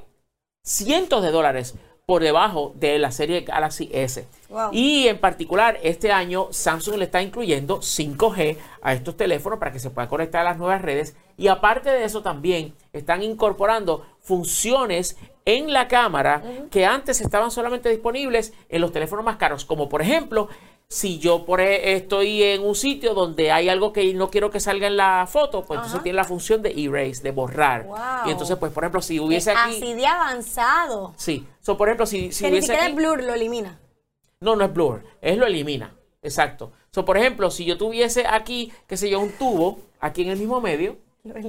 [SPEAKER 2] cientos de dólares por debajo de la serie Galaxy S.
[SPEAKER 3] Wow.
[SPEAKER 2] Y en particular, este año Samsung le está incluyendo 5G a estos teléfonos para que se puedan conectar a las nuevas redes. Y aparte de eso, también están incorporando funciones en la cámara que antes estaban solamente disponibles en los teléfonos más caros. Como por ejemplo, si yo por estoy en un sitio donde hay algo que no quiero que salga en la foto, pues entonces tiene la función de erase, de borrar.
[SPEAKER 3] Wow.
[SPEAKER 2] Y entonces, pues por ejemplo, si hubiese aquí...
[SPEAKER 3] Así de avanzado.
[SPEAKER 2] Sí. So, por ejemplo, si, si
[SPEAKER 3] que ni
[SPEAKER 2] hubiese
[SPEAKER 3] siquiera
[SPEAKER 2] aquí...
[SPEAKER 3] el blur lo elimina.
[SPEAKER 2] No, no es blur, es lo elimina. Exacto. So, por ejemplo, si yo tuviese aquí, qué sé yo, un tubo aquí en el mismo medio,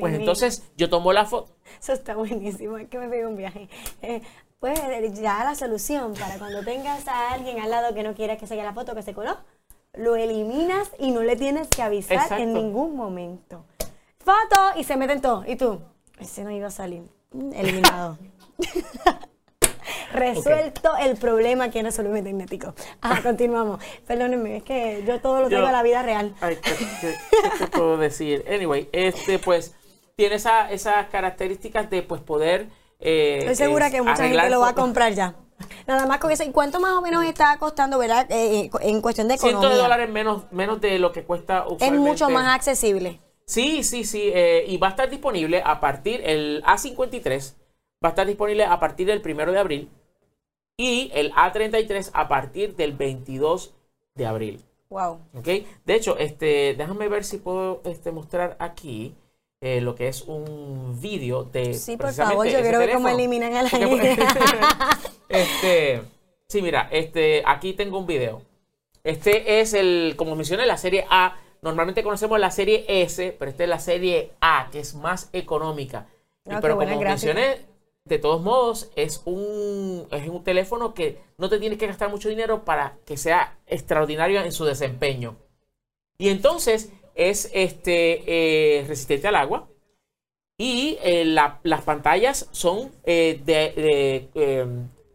[SPEAKER 2] pues entonces yo tomo la foto.
[SPEAKER 3] Eso está buenísimo, es que me pegué un viaje. Eh, pues ya la solución para cuando tengas a alguien al lado que no quiera que se vea la foto que se coló, lo eliminas y no le tienes que avisar
[SPEAKER 2] Exacto.
[SPEAKER 3] en ningún momento. Foto y se meten todo. Y tú, ese no iba a salir. Eliminado. Resuelto el problema que no resolver magnético. Ajá, continuamos. Perdónenme, es que yo todo lo tengo a la vida real.
[SPEAKER 2] Ay, ¿qué, qué- qué te puedo decir? Anyway, este pues tiene esa- esas características de pues poder... eh,
[SPEAKER 3] Estoy segura
[SPEAKER 2] es
[SPEAKER 3] que mucha gente lo va a comprar ya. Nada más con eso. ¿Y cuánto más o menos está costando, verdad? Eh, eh, en cuestión de economía.
[SPEAKER 2] Cientos de dólares menos, menos de lo que cuesta
[SPEAKER 3] es
[SPEAKER 2] usualmente.
[SPEAKER 3] mucho más accesible.
[SPEAKER 2] Sí, sí, sí. eh, y va a estar disponible a partir, el A53 va a estar disponible a partir del primero de abril y el A33 a partir del 22 de abril.
[SPEAKER 3] Wow.
[SPEAKER 2] ¿Ok? De hecho, este, déjame ver si puedo este, mostrar aquí eh, lo que es un vídeo de.
[SPEAKER 3] Sí, por favor, yo quiero ver cómo eliminan a la
[SPEAKER 2] Porque-
[SPEAKER 3] gente.
[SPEAKER 2] este, sí, mira, este, aquí tengo un video. Este es el, como mencioné, la serie A. Normalmente conocemos la serie S, pero esta es la serie A, que es más económica.
[SPEAKER 3] Ah,
[SPEAKER 2] pero como
[SPEAKER 3] gráfica.
[SPEAKER 2] mencioné, de todos modos, es un, es un teléfono que no te tienes que gastar mucho dinero para que sea extraordinario en su desempeño. Y entonces es este eh, resistente al agua, Y eh, la- las pantallas son eh, de- de, eh,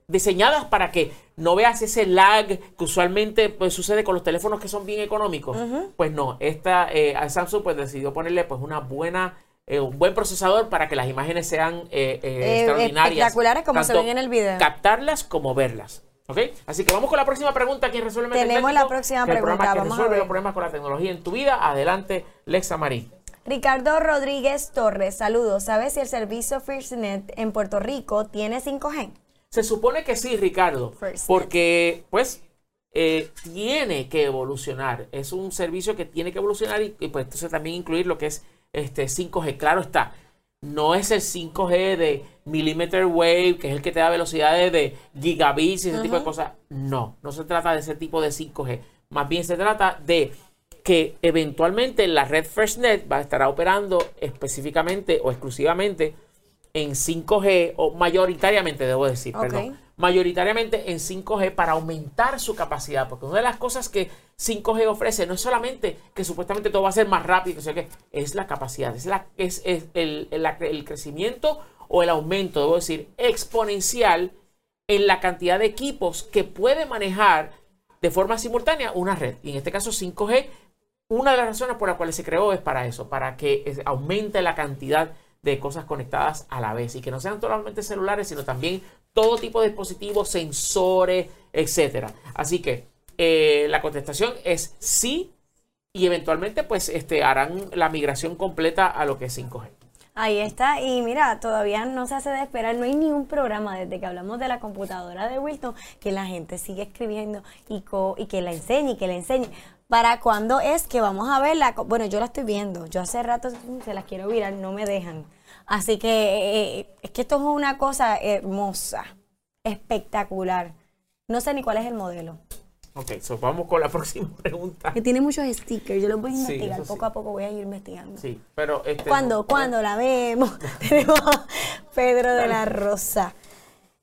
[SPEAKER 2] diseñadas para que no veas ese lag que usualmente pues, sucede con los teléfonos que son bien económicos. Pues no, esta eh, Samsung pues decidió ponerle pues una buena eh, un buen procesador para que las imágenes sean eh, eh,
[SPEAKER 3] Eh,
[SPEAKER 2] extraordinarias.
[SPEAKER 3] espectaculares como se ven en el video.
[SPEAKER 2] Captarlas como verlas. ¿Ok? Así que vamos con la próxima pregunta. ¿Quién resuelve
[SPEAKER 3] Tenemos la próxima
[SPEAKER 2] Que el programa
[SPEAKER 3] pregunta,
[SPEAKER 2] que
[SPEAKER 3] vamos a
[SPEAKER 2] resuelve
[SPEAKER 3] ver.
[SPEAKER 2] los problemas con la tecnología en tu vida. Adelante, Lexa Marín.
[SPEAKER 3] Ricardo Rodríguez Torres, saludos. ¿Sabes si el servicio FirstNet en Puerto Rico tiene 5G?
[SPEAKER 2] Se supone que sí, Ricardo,
[SPEAKER 3] First.
[SPEAKER 2] porque pues eh, tiene que evolucionar. Es un servicio que tiene que evolucionar y, y, pues entonces también incluir lo que es este 5G. Claro está, no es el 5G de millimeter wave, que es el que te da velocidades de gigabits y ese tipo de cosas. No, no se trata de ese tipo de 5G. Más bien se trata de que eventualmente la red FirstNet va a estar operando específicamente o exclusivamente en 5G o mayoritariamente, debo decir, perdón, mayoritariamente en 5G para aumentar su capacidad, porque una de las cosas que 5G ofrece no es solamente que supuestamente todo va a ser más rápido, que sé qué, es la capacidad, es, la, es, el, el- el crecimiento o el aumento, debo decir, exponencial en la cantidad de equipos que puede manejar de forma simultánea una red. Y en este caso 5G, una de las razones por las cuales se creó es para eso, para que aumente la cantidad de cosas conectadas a la vez y que no sean solamente celulares, sino también todo tipo de dispositivos, sensores, etcétera. Así que eh, la contestación es sí y eventualmente pues este, harán la migración completa a lo que es 5G.
[SPEAKER 3] Ahí está, y mira, todavía no se hace de esperar, no hay ni un programa desde que hablamos de la computadora de Wilton que la gente sigue escribiendo y, co- y que la enseñe y que la enseñe. ¿Para cuándo es que vamos a verla? Bueno, yo la estoy viendo, yo hace rato se las quiero virar, no me dejan. Así que eh, eh, es que esto es una cosa hermosa, espectacular. No sé ni cuál es el modelo.
[SPEAKER 2] Ok, so vamos con la próxima pregunta.
[SPEAKER 3] Que tiene muchos stickers, yo los voy a investigar,
[SPEAKER 2] sí.
[SPEAKER 3] poco a poco voy a ir investigando.
[SPEAKER 2] Sí, pero este...
[SPEAKER 3] ¿Cuándo?
[SPEAKER 2] no-
[SPEAKER 3] ¿Cuándo la vemos? Tenemos a Pedro de la Rosa.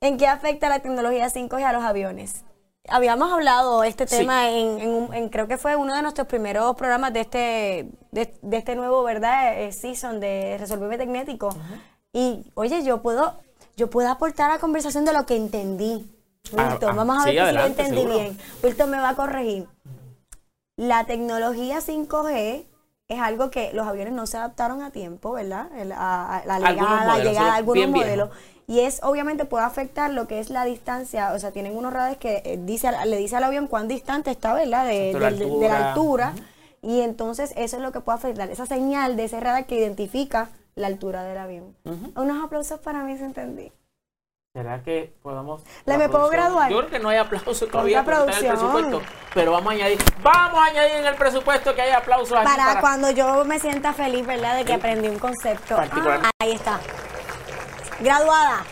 [SPEAKER 3] ¿En qué afecta la tecnología 5G a los aviones? Habíamos hablado este
[SPEAKER 2] Sí.
[SPEAKER 3] tema en, en un- en- creo que fue uno de nuestros primeros programas de este, de, de este nuevo, ¿verdad? Eh, season de Resolverme Tecnético. Y, oye, yo puedo, yo puedo aportar a la conversación de lo que entendí.
[SPEAKER 2] Ah,
[SPEAKER 3] Wilton,
[SPEAKER 2] ah,
[SPEAKER 3] vamos a
[SPEAKER 2] sí,
[SPEAKER 3] ver si lo entendí
[SPEAKER 2] seguro.
[SPEAKER 3] bien. Wilton me va a corregir. La tecnología 5G es algo que los aviones no se adaptaron a tiempo, ¿verdad? A, a la llegada, la llegada algunos
[SPEAKER 2] bien
[SPEAKER 3] modelos. Y es, obviamente, puede afectar lo que es la distancia. O sea, tienen unos radares que eh, dice, le dice al avión cuán distante está, ¿verdad? De,
[SPEAKER 2] la
[SPEAKER 3] de-
[SPEAKER 2] altura.
[SPEAKER 3] Y entonces, eso es lo que puede afectar. Esa señal de ese radar que identifica la altura del avión. Unos aplausos para mí, se entendí.
[SPEAKER 2] ¿Será que podamos...
[SPEAKER 3] ¿Le me puedo graduar?
[SPEAKER 2] Yo creo que no hay aplauso todavía en el presupuesto. Pero vamos a añadir... Vamos a añadir en el presupuesto que haya aplausos
[SPEAKER 3] Para,
[SPEAKER 2] para...
[SPEAKER 3] cuando yo me sienta feliz, ¿verdad? De que aprendí un concepto. Ah, ahí está. Graduada.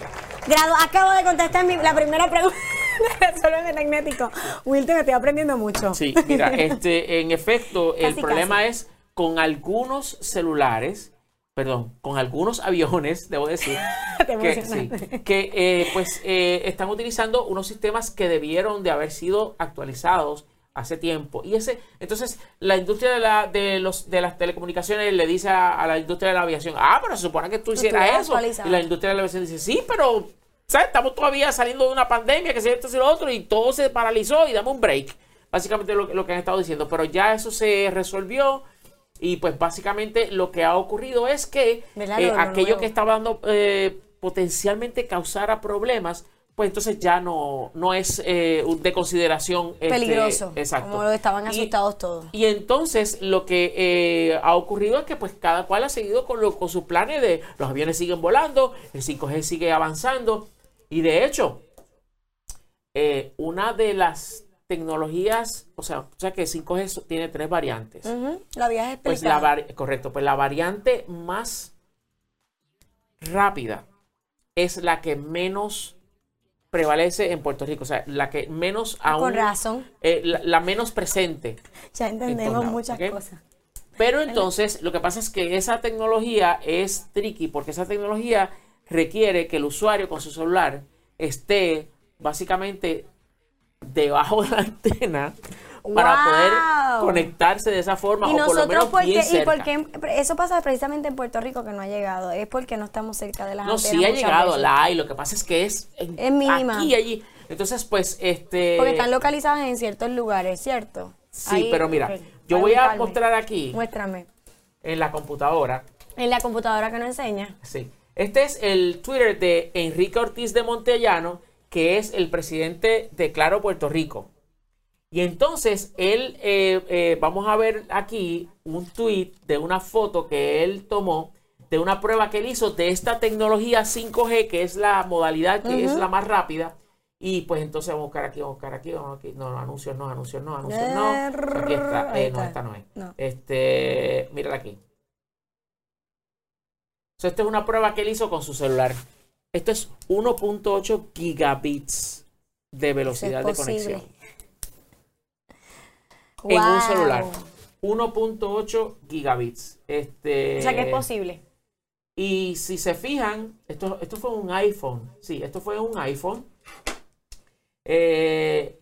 [SPEAKER 3] Gradu Acabo de contestar mi- la primera pregunta de Resolver Magnético. Wilton, estoy aprendiendo mucho.
[SPEAKER 2] Sí, mira, este, en efecto, el
[SPEAKER 3] Casi,
[SPEAKER 2] problema
[SPEAKER 3] casi.
[SPEAKER 2] es con algunos celulares, perdón, con algunos aviones, debo decir, que, sí, que eh, pues eh, están utilizando unos sistemas que debieron de haber sido actualizados hace tiempo. Y ese, entonces, la industria de, la, de, los, de las telecomunicaciones le dice a, a la industria de la aviación, ah, pero se supone que tú hicieras eso. Y la industria de la aviación dice, sí, pero ¿sabes? estamos todavía saliendo de una pandemia, que se esto y lo otro, y todo se paralizó y dame un break. Básicamente lo, lo que han estado diciendo. Pero ya eso se resolvió. Y pues básicamente lo que ha ocurrido es que eh,
[SPEAKER 3] Lo- lo
[SPEAKER 2] aquello
[SPEAKER 3] nuevo.
[SPEAKER 2] que estaba dando eh, potencialmente causara problemas, pues entonces ya no, no es eh, de consideración. este,
[SPEAKER 3] Peligroso.
[SPEAKER 2] exacto.
[SPEAKER 3] Como lo estaban
[SPEAKER 2] Y-
[SPEAKER 3] asustados todos.
[SPEAKER 2] y entonces lo que eh, ha ocurrido es que pues cada cual ha seguido con, lo- con sus planes de los aviones siguen volando, el 5G sigue avanzando y de hecho eh, una de las tecnologías, o sea, o sea que el 5G so- tiene tres variantes.
[SPEAKER 3] Habías explicado.
[SPEAKER 2] Pues la vari- correcto, pues la variante más rápida es la que menos prevalece en Puerto Rico, o sea, la que menos aún
[SPEAKER 3] Con razón.
[SPEAKER 2] eh, la- la menos presente.
[SPEAKER 3] Ya entendemos muchas cosas.
[SPEAKER 2] Pero entonces lo que pasa es que esa tecnología es tricky porque esa tecnología requiere que el usuario con su celular esté básicamente debajo de la antena para
[SPEAKER 3] Wow.
[SPEAKER 2] poder conectarse de esa forma
[SPEAKER 3] Y
[SPEAKER 2] o por lo
[SPEAKER 3] nosotros,
[SPEAKER 2] menos
[SPEAKER 3] ¿por
[SPEAKER 2] bien?
[SPEAKER 3] ¿Y
[SPEAKER 2] cerca.
[SPEAKER 3] por qué? Eso pasa precisamente en Puerto Rico que no ha llegado. Es porque no estamos cerca de las
[SPEAKER 2] No, sí ha llegado,
[SPEAKER 3] veces.
[SPEAKER 2] la hay, lo que pasa es que es, en-
[SPEAKER 3] Es mínima.
[SPEAKER 2] aquí y allí. Entonces, pues, este...
[SPEAKER 3] Porque están localizadas en ciertos lugares, ¿cierto?
[SPEAKER 2] Sí,
[SPEAKER 3] Ahí,
[SPEAKER 2] pero mira, yo voy a mostrar aquí
[SPEAKER 3] Muéstrame.
[SPEAKER 2] en la computadora,
[SPEAKER 3] En la computadora que nos enseña.
[SPEAKER 2] sí. Este es el Twitter de Enrique Ortiz de Montellano, que es el presidente de Claro Puerto Rico. Y entonces él, eh, eh, vamos a ver aquí un tweet de una foto que él tomó de una prueba que él hizo de esta tecnología 5G, que es la modalidad que es la más rápida. Y pues entonces vamos a buscar aquí, vamos a buscar aquí, vamos aquí. No, no, anuncios no, anuncios no, anuncios no. Aquí está, eh, no, esta no es.
[SPEAKER 3] No.
[SPEAKER 2] Este, mírala aquí. So, esta es una prueba que él hizo con su celular. Esto es 1.8 gigabits de velocidad de
[SPEAKER 3] posible.
[SPEAKER 2] En un celular. 1.8 gigabits. Este,
[SPEAKER 3] O sea que es posible.
[SPEAKER 2] y si se fijan, esto, esto fue un iPhone. Sí, esto fue un iPhone. Eh,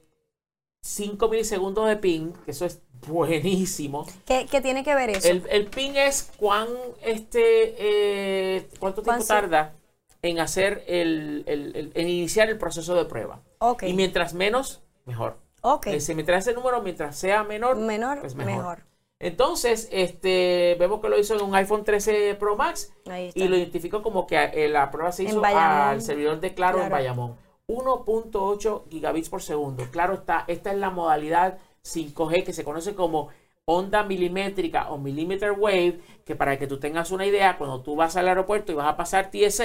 [SPEAKER 2] 5 milisegundos de ping, que eso es buenísimo.
[SPEAKER 3] ¿Qué, qué tiene que ver eso?
[SPEAKER 2] El, el ping es cuán, este, eh, cuánto tiempo
[SPEAKER 3] ¿Cuán se-
[SPEAKER 2] tarda en hacer el, el- el- en iniciar el proceso de prueba.
[SPEAKER 3] ok.
[SPEAKER 2] Y mientras menos, mejor.
[SPEAKER 3] Ok.
[SPEAKER 2] Eh, si mientras ese número, mientras sea menor,
[SPEAKER 3] menor,
[SPEAKER 2] pues
[SPEAKER 3] mejor.
[SPEAKER 2] Entonces, este, vemos que lo hizo en un iPhone 13 Pro Max y lo identificó como que eh, la prueba se
[SPEAKER 3] En
[SPEAKER 2] hizo al servidor de Claro, en
[SPEAKER 3] Claro.
[SPEAKER 2] Bayamón. 1.8 gigabits por segundo. Claro está, esta es la modalidad 5G que se conoce como onda milimétrica o millimeter wave, que para que tú tengas una idea, cuando tú vas al aeropuerto y vas a pasar TSA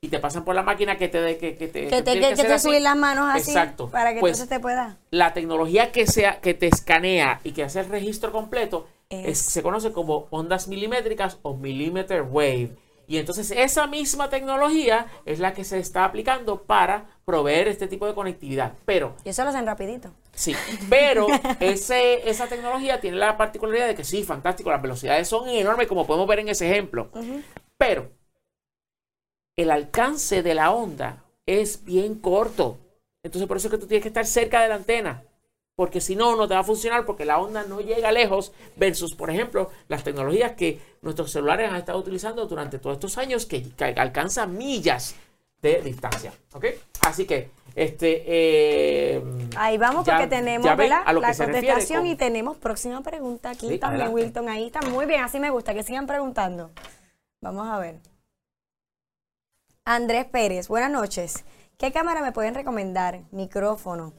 [SPEAKER 2] y te pasan por la máquina que te que, que te
[SPEAKER 3] que te, que, que subir las manos así
[SPEAKER 2] Exacto.
[SPEAKER 3] para que
[SPEAKER 2] Pues,
[SPEAKER 3] entonces te pueda.
[SPEAKER 2] la tecnología que sea que te escanea y que hace el registro completo
[SPEAKER 3] Es-
[SPEAKER 2] se conoce como ondas milimétricas o millimeter wave. Y entonces esa misma tecnología es la que se está aplicando para proveer este tipo de conectividad. Pero,
[SPEAKER 3] Y eso lo hacen rapidito.
[SPEAKER 2] sí, pero ese, esa tecnología tiene la particularidad de que sí, fantástico, las velocidades son enormes como podemos ver en ese ejemplo. Pero el alcance de la onda es bien corto. Entonces por eso es que tú tienes que estar cerca de la antena. Porque si no, no te va a funcionar porque la onda no llega lejos versus, por ejemplo, las tecnologías que nuestros celulares han estado utilizando durante todos estos años que, que alcanzan millas de distancia. ¿Ok? Así que, este... eh,
[SPEAKER 3] Ahí vamos
[SPEAKER 2] ya-
[SPEAKER 3] porque tenemos
[SPEAKER 2] ya ven
[SPEAKER 3] ¿verdad?
[SPEAKER 2] a lo que
[SPEAKER 3] la contestación
[SPEAKER 2] con-
[SPEAKER 3] y tenemos próxima pregunta aquí
[SPEAKER 2] Sí,
[SPEAKER 3] también,
[SPEAKER 2] adelante.
[SPEAKER 3] Wilton. Ahí está muy bien, así me gusta, que sigan preguntando. Vamos a ver. Andrés Pérez, buenas noches. ¿Qué cámara me pueden recomendar? Micrófono.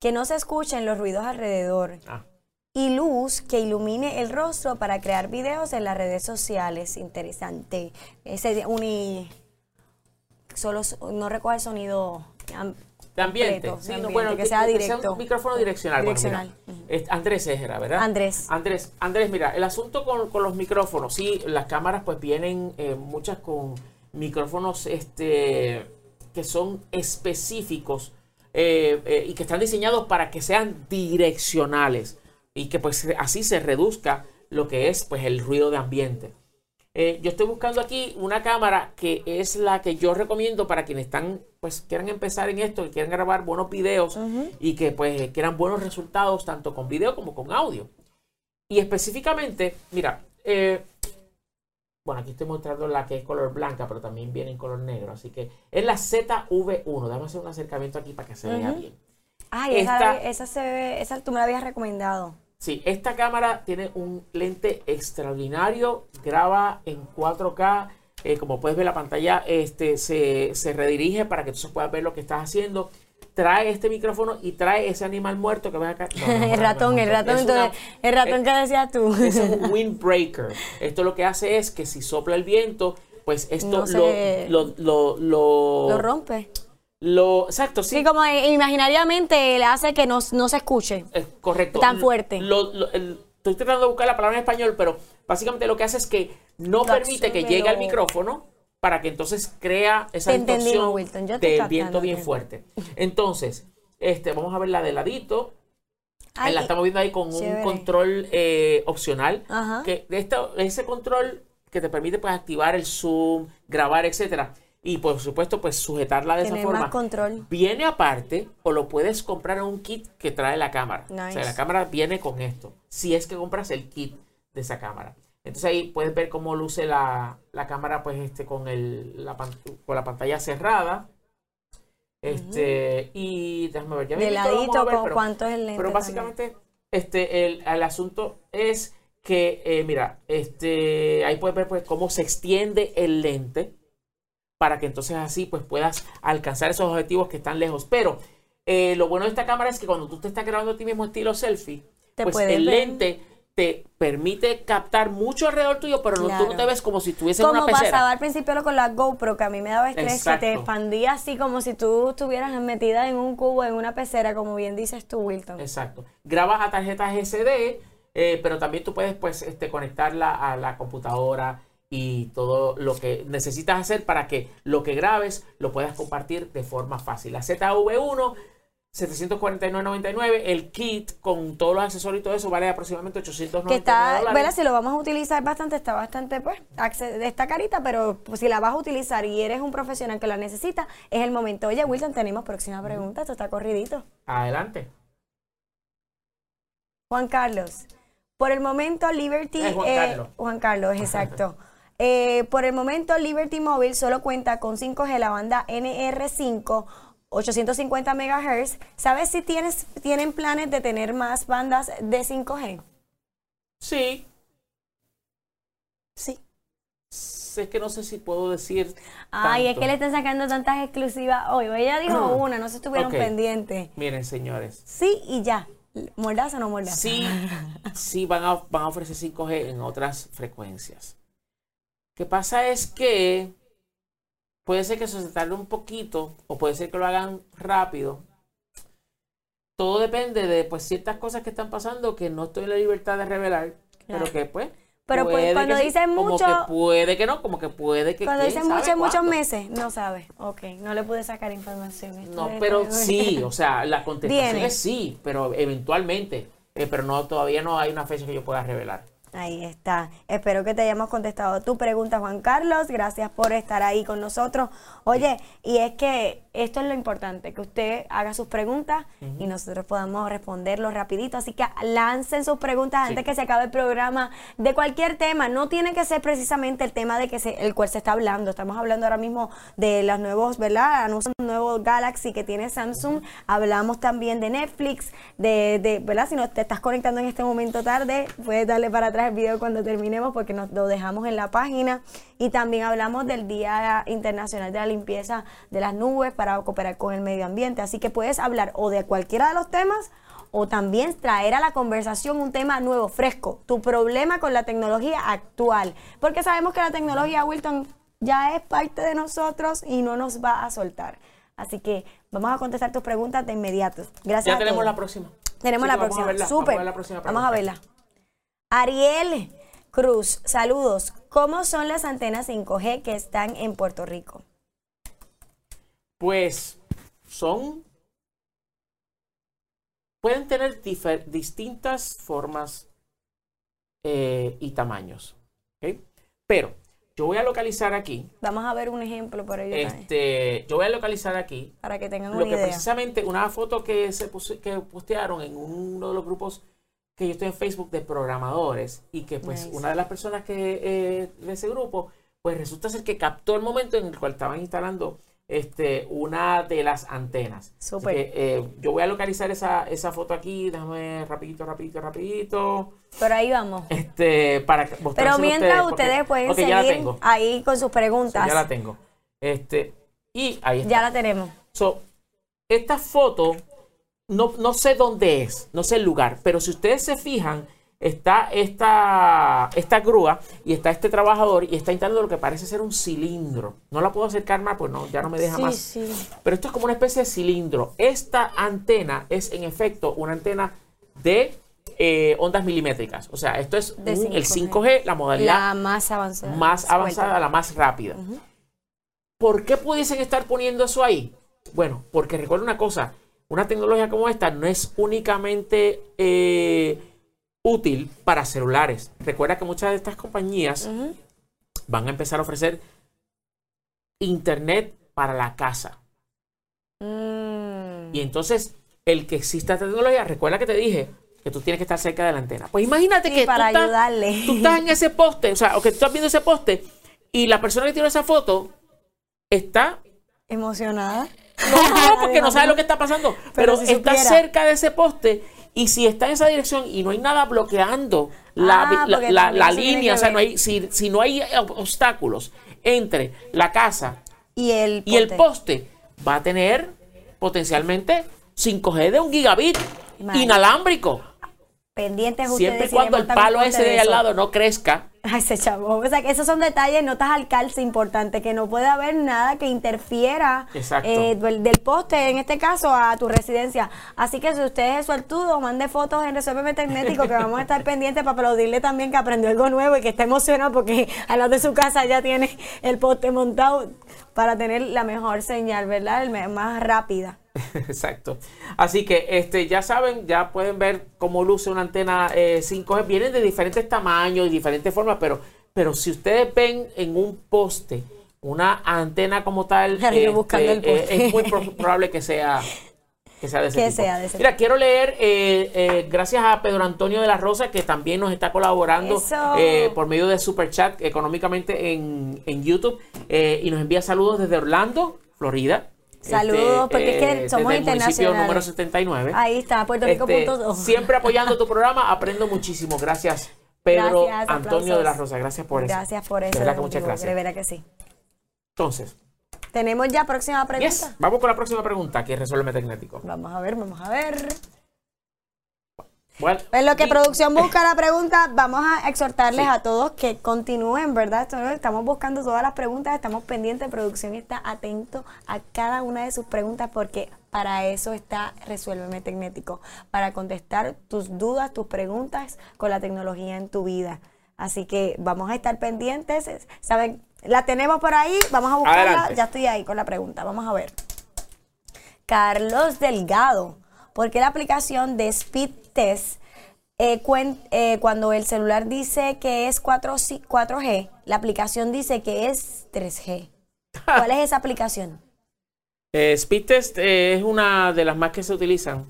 [SPEAKER 3] Que no se escuchen los ruidos alrededor.
[SPEAKER 2] ah,
[SPEAKER 3] Y luz que ilumine el rostro para crear videos en las redes sociales. Interesante. Ese uni. Solo no recoge el sonido.
[SPEAKER 2] de ambiente.
[SPEAKER 3] completo,
[SPEAKER 2] Sí,
[SPEAKER 3] de ambiente,
[SPEAKER 2] bueno,
[SPEAKER 3] que sea directo.
[SPEAKER 2] un micrófono direccional. Bueno, mira,
[SPEAKER 3] Direccional. Ujú.
[SPEAKER 2] es- Andrés era, ¿verdad?
[SPEAKER 3] Andrés.
[SPEAKER 2] Andrés, Andrés, mira, el asunto con, con los micrófonos, sí, las cámaras pues vienen eh, muchas con micrófonos este, que son específicos eh, eh, y que están diseñados para que sean direccionales y que pues así se reduzca lo que es pues el ruido de ambiente. Eh, yo estoy buscando aquí una cámara que es la que yo recomiendo para quienes están, pues quieran empezar en esto y quieran grabar buenos videos y que pues quieran buenos resultados tanto con video como con audio. Y específicamente, mira, eh, bueno, aquí estoy mostrando la que es color blanca, pero también viene en color negro, así que es la ZV1. Déjame hacer un acercamiento aquí para que se vea bien.
[SPEAKER 3] Ay,
[SPEAKER 2] Esta-
[SPEAKER 3] esa, esa se ve, esa tú me la habías recomendado.
[SPEAKER 2] Sí, esta cámara tiene un lente extraordinario, graba en 4K, eh, como puedes ver la pantalla este, se, se redirige para que tú puedas ver lo que estás haciendo. Trae este micrófono y trae ese animal muerto que ves acá. No, no,
[SPEAKER 3] el ratón,
[SPEAKER 2] no,
[SPEAKER 3] el ratón,
[SPEAKER 2] una-
[SPEAKER 3] entonces, el ratón que decías tú.
[SPEAKER 2] es un windbreaker. Esto lo que hace es que si sopla el viento, pues esto lo, lo, lo, lo,
[SPEAKER 3] Lo rompe.
[SPEAKER 2] lo- exacto, sí,
[SPEAKER 3] Sí, como imaginariamente le hace que no, no se escuche.
[SPEAKER 2] Es correcto.
[SPEAKER 3] Tan fuerte.
[SPEAKER 2] Lo- lo- el- estoy tratando de buscar la palabra en español, pero básicamente lo que hace es que no permite que llegue al micrófono para que entonces crea esa
[SPEAKER 3] Te
[SPEAKER 2] distorsión
[SPEAKER 3] Wilton, yo te
[SPEAKER 2] del viento bien fuerte. Entonces, este, vamos a ver la de ladito.
[SPEAKER 3] Ay,
[SPEAKER 2] la estamos viendo ahí con
[SPEAKER 3] chévere.
[SPEAKER 2] un control eh, opcional.
[SPEAKER 3] Ajá.
[SPEAKER 2] Que de esta- ese control que te permite pues, activar el zoom, grabar, etcétera. y por supuesto pues sujetarla de
[SPEAKER 3] Tener
[SPEAKER 2] esa forma.
[SPEAKER 3] más control.
[SPEAKER 2] Viene aparte o lo puedes comprar en un kit que trae la cámara. O sea,
[SPEAKER 3] Nice.
[SPEAKER 2] la cámara viene con esto. Si es que compras el kit de esa cámara. Entonces ahí puedes ver cómo luce la, la cámara pues este con el la, pan- con la pantalla cerrada. Este, y déjame ver, ya
[SPEAKER 3] De ladito,
[SPEAKER 2] ver,
[SPEAKER 3] con
[SPEAKER 2] pero-
[SPEAKER 3] cuánto es el lente.
[SPEAKER 2] pero
[SPEAKER 3] también.
[SPEAKER 2] básicamente, este, el, el asunto es que, eh, mira, este, ahí puedes ver pues cómo se extiende el lente para que entonces así pues puedas alcanzar esos objetivos que están lejos. Pero eh, lo bueno de esta cámara es que cuando tú te estás grabando a ti mismo estilo selfie,
[SPEAKER 3] Te
[SPEAKER 2] pues el
[SPEAKER 3] ver.
[SPEAKER 2] lente te permite captar mucho alrededor tuyo, pero no- tú no te ves como si estuviese en
[SPEAKER 3] Como
[SPEAKER 2] una pecera.
[SPEAKER 3] pasaba al principio con la GoPro, que a mí me daba estrés, que te
[SPEAKER 2] Exacto.
[SPEAKER 3] expandía así como si tú estuvieras metida en un cubo, en una pecera, como bien dices tú, Wilton.
[SPEAKER 2] Exacto. Grabas a tarjetas SD, eh, pero también tú puedes pues este, conectarla a la computadora y todo lo que necesitas hacer para que lo que grabes lo puedas compartir de forma fácil. La ZV1, 749.99, el kit con todos los accesorios y todo eso vale aproximadamente 899
[SPEAKER 3] Que está,
[SPEAKER 2] dólares.
[SPEAKER 3] Si lo vamos a utilizar bastante, está bastante, pues, de esta carita, pero pues, si la vas a utilizar y eres un profesional que la necesita, es el momento. Oye, Wilton, tenemos próxima pregunta, esto está corridito.
[SPEAKER 2] Adelante.
[SPEAKER 3] Juan Carlos, por el momento Liberty...
[SPEAKER 2] Es Juan
[SPEAKER 3] eh,
[SPEAKER 2] Carlos.
[SPEAKER 3] Juan Carlos, exacto. Eh, por el momento Liberty Mobile solo cuenta con 5G, la banda NR5, 850 MHz. ¿Sabes si tienes, tienen planes de tener más bandas de 5G?
[SPEAKER 2] Sí,
[SPEAKER 3] Sí.
[SPEAKER 2] sé que no sé si puedo decir.
[SPEAKER 3] Ay, es que le están sacando tantas exclusivas hoy. Ella dijo una, no se estuvieron pendientes.
[SPEAKER 2] Miren, señores.
[SPEAKER 3] Sí y ya. ¿Mordaza o no mordaza?
[SPEAKER 2] Sí, sí van a, van a ofrecer 5G en otras frecuencias. Que pasa es que puede ser que eso se tarde un poquito o puede ser que lo hagan rápido. Todo depende de pues ciertas cosas que están pasando que no estoy en la libertad de revelar,
[SPEAKER 3] Claro.
[SPEAKER 2] pero que pues
[SPEAKER 3] Pero, pues,
[SPEAKER 2] puede
[SPEAKER 3] cuando
[SPEAKER 2] que
[SPEAKER 3] dicen
[SPEAKER 2] como
[SPEAKER 3] mucho-
[SPEAKER 2] que puede que no, como que puede que
[SPEAKER 3] Cuando dicen
[SPEAKER 2] sabe
[SPEAKER 3] muchos, meses, no sabe. Ok, no le pude sacar información.
[SPEAKER 2] No, pero sí, o sea, la contestación
[SPEAKER 3] Viene.
[SPEAKER 2] es sí, pero eventualmente, eh, pero no todavía no hay una fecha que yo pueda revelar.
[SPEAKER 3] Ahí está. Espero que te hayamos contestado tu pregunta, Juan Carlos. Gracias por estar ahí con nosotros. Oye, y es que esto es lo importante, que usted haga sus preguntas y nosotros podamos responderlo rapidito. Así que lancen sus preguntas
[SPEAKER 2] Sí.
[SPEAKER 3] antes que se acabe el programa de cualquier tema. No tiene que ser precisamente el tema de que se, el cual se está hablando. Estamos hablando ahora mismo de los nuevos, ¿verdad? Anuncios de un nuevo Galaxy que tiene Samsung. Hablamos también de Netflix, de, de, ¿verdad? Si no te estás conectando en este momento tarde, puedes darle para atrás el video cuando terminemos porque nos lo dejamos en la página. Y también hablamos del Día Internacional de la Limpieza de las Nubes para cooperar con el medio ambiente. Así que puedes hablar o de cualquiera de los temas o también traer a la conversación un tema nuevo, fresco, tu problema con la tecnología actual. Porque sabemos que la tecnología, Wilton, ya es parte de nosotros y no nos va a soltar. Así que vamos a contestar tus preguntas de inmediato. Gracias.
[SPEAKER 2] Ya
[SPEAKER 3] a
[SPEAKER 2] tenemos
[SPEAKER 3] todos.
[SPEAKER 2] la próxima.
[SPEAKER 3] Tenemos la próxima.
[SPEAKER 2] verla,
[SPEAKER 3] Súper.
[SPEAKER 2] Vamos a ver la próxima
[SPEAKER 3] Vamos a verla. Ariel Cruz, saludos. ¿Cómo son las antenas 5G que están en Puerto Rico?
[SPEAKER 2] Pues son. Pueden tener distintas formas eh, y tamaños. Pero yo voy a localizar aquí.
[SPEAKER 3] Vamos a ver un ejemplo por ello
[SPEAKER 2] Este, yo voy a localizar aquí
[SPEAKER 3] para que tengan
[SPEAKER 2] lo
[SPEAKER 3] una
[SPEAKER 2] que
[SPEAKER 3] idea.
[SPEAKER 2] precisamente una foto que se puse- que postearon en uno de los grupos que yo estoy en Facebook de programadores y que pues
[SPEAKER 3] Nice.
[SPEAKER 2] una de las personas que eh, de ese grupo pues resulta ser que captó el momento en el cual estaban instalando este una de las antenas.
[SPEAKER 3] Súper.
[SPEAKER 2] que, eh, yo voy a localizar esa, esa foto aquí, déjame rapidito, rapidito, rapidito.
[SPEAKER 3] Pero ahí vamos.
[SPEAKER 2] Este, para
[SPEAKER 3] Pero mientras
[SPEAKER 2] porque-
[SPEAKER 3] ustedes pueden seguir ahí con sus preguntas.
[SPEAKER 2] Ya la tengo. Este, y ahí está.
[SPEAKER 3] Ya la tenemos.
[SPEAKER 2] So, esta foto, no, no sé dónde es, no sé el lugar, pero si ustedes se fijan, está esta, esta grúa y está este trabajador y está instalando lo que parece ser un cilindro. No la puedo acercar más, pues no, ya no me deja
[SPEAKER 3] Sí,
[SPEAKER 2] más.
[SPEAKER 3] sí.
[SPEAKER 2] Pero esto es como una especie de cilindro. Esta antena es en efecto una antena de eh, ondas milimétricas. O sea, esto es
[SPEAKER 3] De
[SPEAKER 2] un- el
[SPEAKER 3] 5G.
[SPEAKER 2] 5G, la modalidad
[SPEAKER 3] La más avanzada.
[SPEAKER 2] más avanzada, la más rápida. ¿Por qué pudiesen estar poniendo eso ahí? Bueno, porque recuerda una cosa, una tecnología como esta no es únicamente eh, útil para celulares. Recuerda que muchas de estas compañías van a empezar a ofrecer internet para la casa.
[SPEAKER 3] Mm.
[SPEAKER 2] Y entonces, el que exista esta tecnología, recuerda que te dije que tú tienes que estar cerca de la antena. Pues imagínate
[SPEAKER 3] Sí,
[SPEAKER 2] que
[SPEAKER 3] para
[SPEAKER 2] tú, estás,
[SPEAKER 3] ayudarle.
[SPEAKER 2] tú estás en ese poste, o sea, o que tú estás viendo ese poste y la persona que tiró esa foto está
[SPEAKER 3] Emocionada.
[SPEAKER 2] no, no, porque no sabe lo que está pasando. Pero,
[SPEAKER 3] Pero si
[SPEAKER 2] está
[SPEAKER 3] supiera.
[SPEAKER 2] cerca de ese poste y si está en esa dirección y no hay nada bloqueando la,
[SPEAKER 3] Ah,
[SPEAKER 2] la- la- línea, o sea, no hay, si, si no hay ob- obstáculos entre la casa
[SPEAKER 3] Y el
[SPEAKER 2] y el
[SPEAKER 3] poste.
[SPEAKER 2] va a tener potencialmente 5G de un gigabit inalámbrico.
[SPEAKER 3] Pendientes ustedes.
[SPEAKER 2] Siempre y cuando el palo ese de al
[SPEAKER 3] eso.
[SPEAKER 2] lado no crezca.
[SPEAKER 3] Ay, ese chavo. O sea, que esos son detalles, notas al calce importante, que no puede haber nada que interfiera eh, del, del poste, en este caso, a tu residencia. Así que si usted es suertudo, mande fotos en Resuélveme Tecnético, que vamos a estar pendientes para aplaudirle también que aprendió algo nuevo y que está emocionado porque al lado de su casa ya tiene el poste montado para tener la mejor señal, ¿verdad? El más rápida.
[SPEAKER 2] Exacto. Así que este, ya saben, ya pueden ver cómo luce una antena eh, 5G. Vienen de diferentes tamaños y diferentes formas, pero, pero si ustedes ven en un poste una antena como tal,
[SPEAKER 3] buscando el
[SPEAKER 2] eh, es muy pro- probable que sea que sea de ese
[SPEAKER 3] Que
[SPEAKER 2] tipo.
[SPEAKER 3] sea de ese
[SPEAKER 2] Mira, quiero leer, eh, eh, gracias a Pedro Antonio de la Rosa, que también nos está colaborando eh, por medio de Super Chat económicamente en, en YouTube eh, y nos envía saludos desde Orlando, Florida.
[SPEAKER 3] Saludos, porque es que somos
[SPEAKER 2] desde el municipio
[SPEAKER 3] internacionales.
[SPEAKER 2] número 79.
[SPEAKER 3] Ahí está, Puerto Rico.
[SPEAKER 2] Este,
[SPEAKER 3] punto
[SPEAKER 2] siempre apoyando tu programa, aprendo muchísimo. Gracias, Pedro
[SPEAKER 3] Gracias,
[SPEAKER 2] Antonio de la. Rosa. Gracias por eso.
[SPEAKER 3] Gracias por eso.
[SPEAKER 2] De verdad que muchas gracias.
[SPEAKER 3] De verdad que sí.
[SPEAKER 2] Entonces,
[SPEAKER 3] Tenemos ya próxima pregunta.
[SPEAKER 2] yes, vamos con la próxima pregunta que resuelve Tecnético.
[SPEAKER 3] Vamos a ver, vamos a ver.
[SPEAKER 2] Bueno,
[SPEAKER 3] En lo que
[SPEAKER 2] y-
[SPEAKER 3] producción busca la pregunta, vamos a exhortarles a todos que continúen, ¿verdad? Estamos buscando todas las preguntas, estamos pendientes, producción está atento a cada una de sus preguntas porque para eso está Resuélveme Tecnético, para contestar tus dudas, tus preguntas con la tecnología en tu vida. Así que vamos a estar pendientes, ¿saben? La tenemos por ahí, vamos a buscarla,
[SPEAKER 2] Adelante.
[SPEAKER 3] ya estoy ahí con la pregunta, vamos a ver. Carlos Delgado. ¿Por qué la aplicación de Speed Test, eh, cuen- eh, cuando el celular dice que es 4, si- 4G, la aplicación dice que es 3G? ¿Cuál es esa aplicación?
[SPEAKER 2] eh, Speed Test eh, es una de las más que se utilizan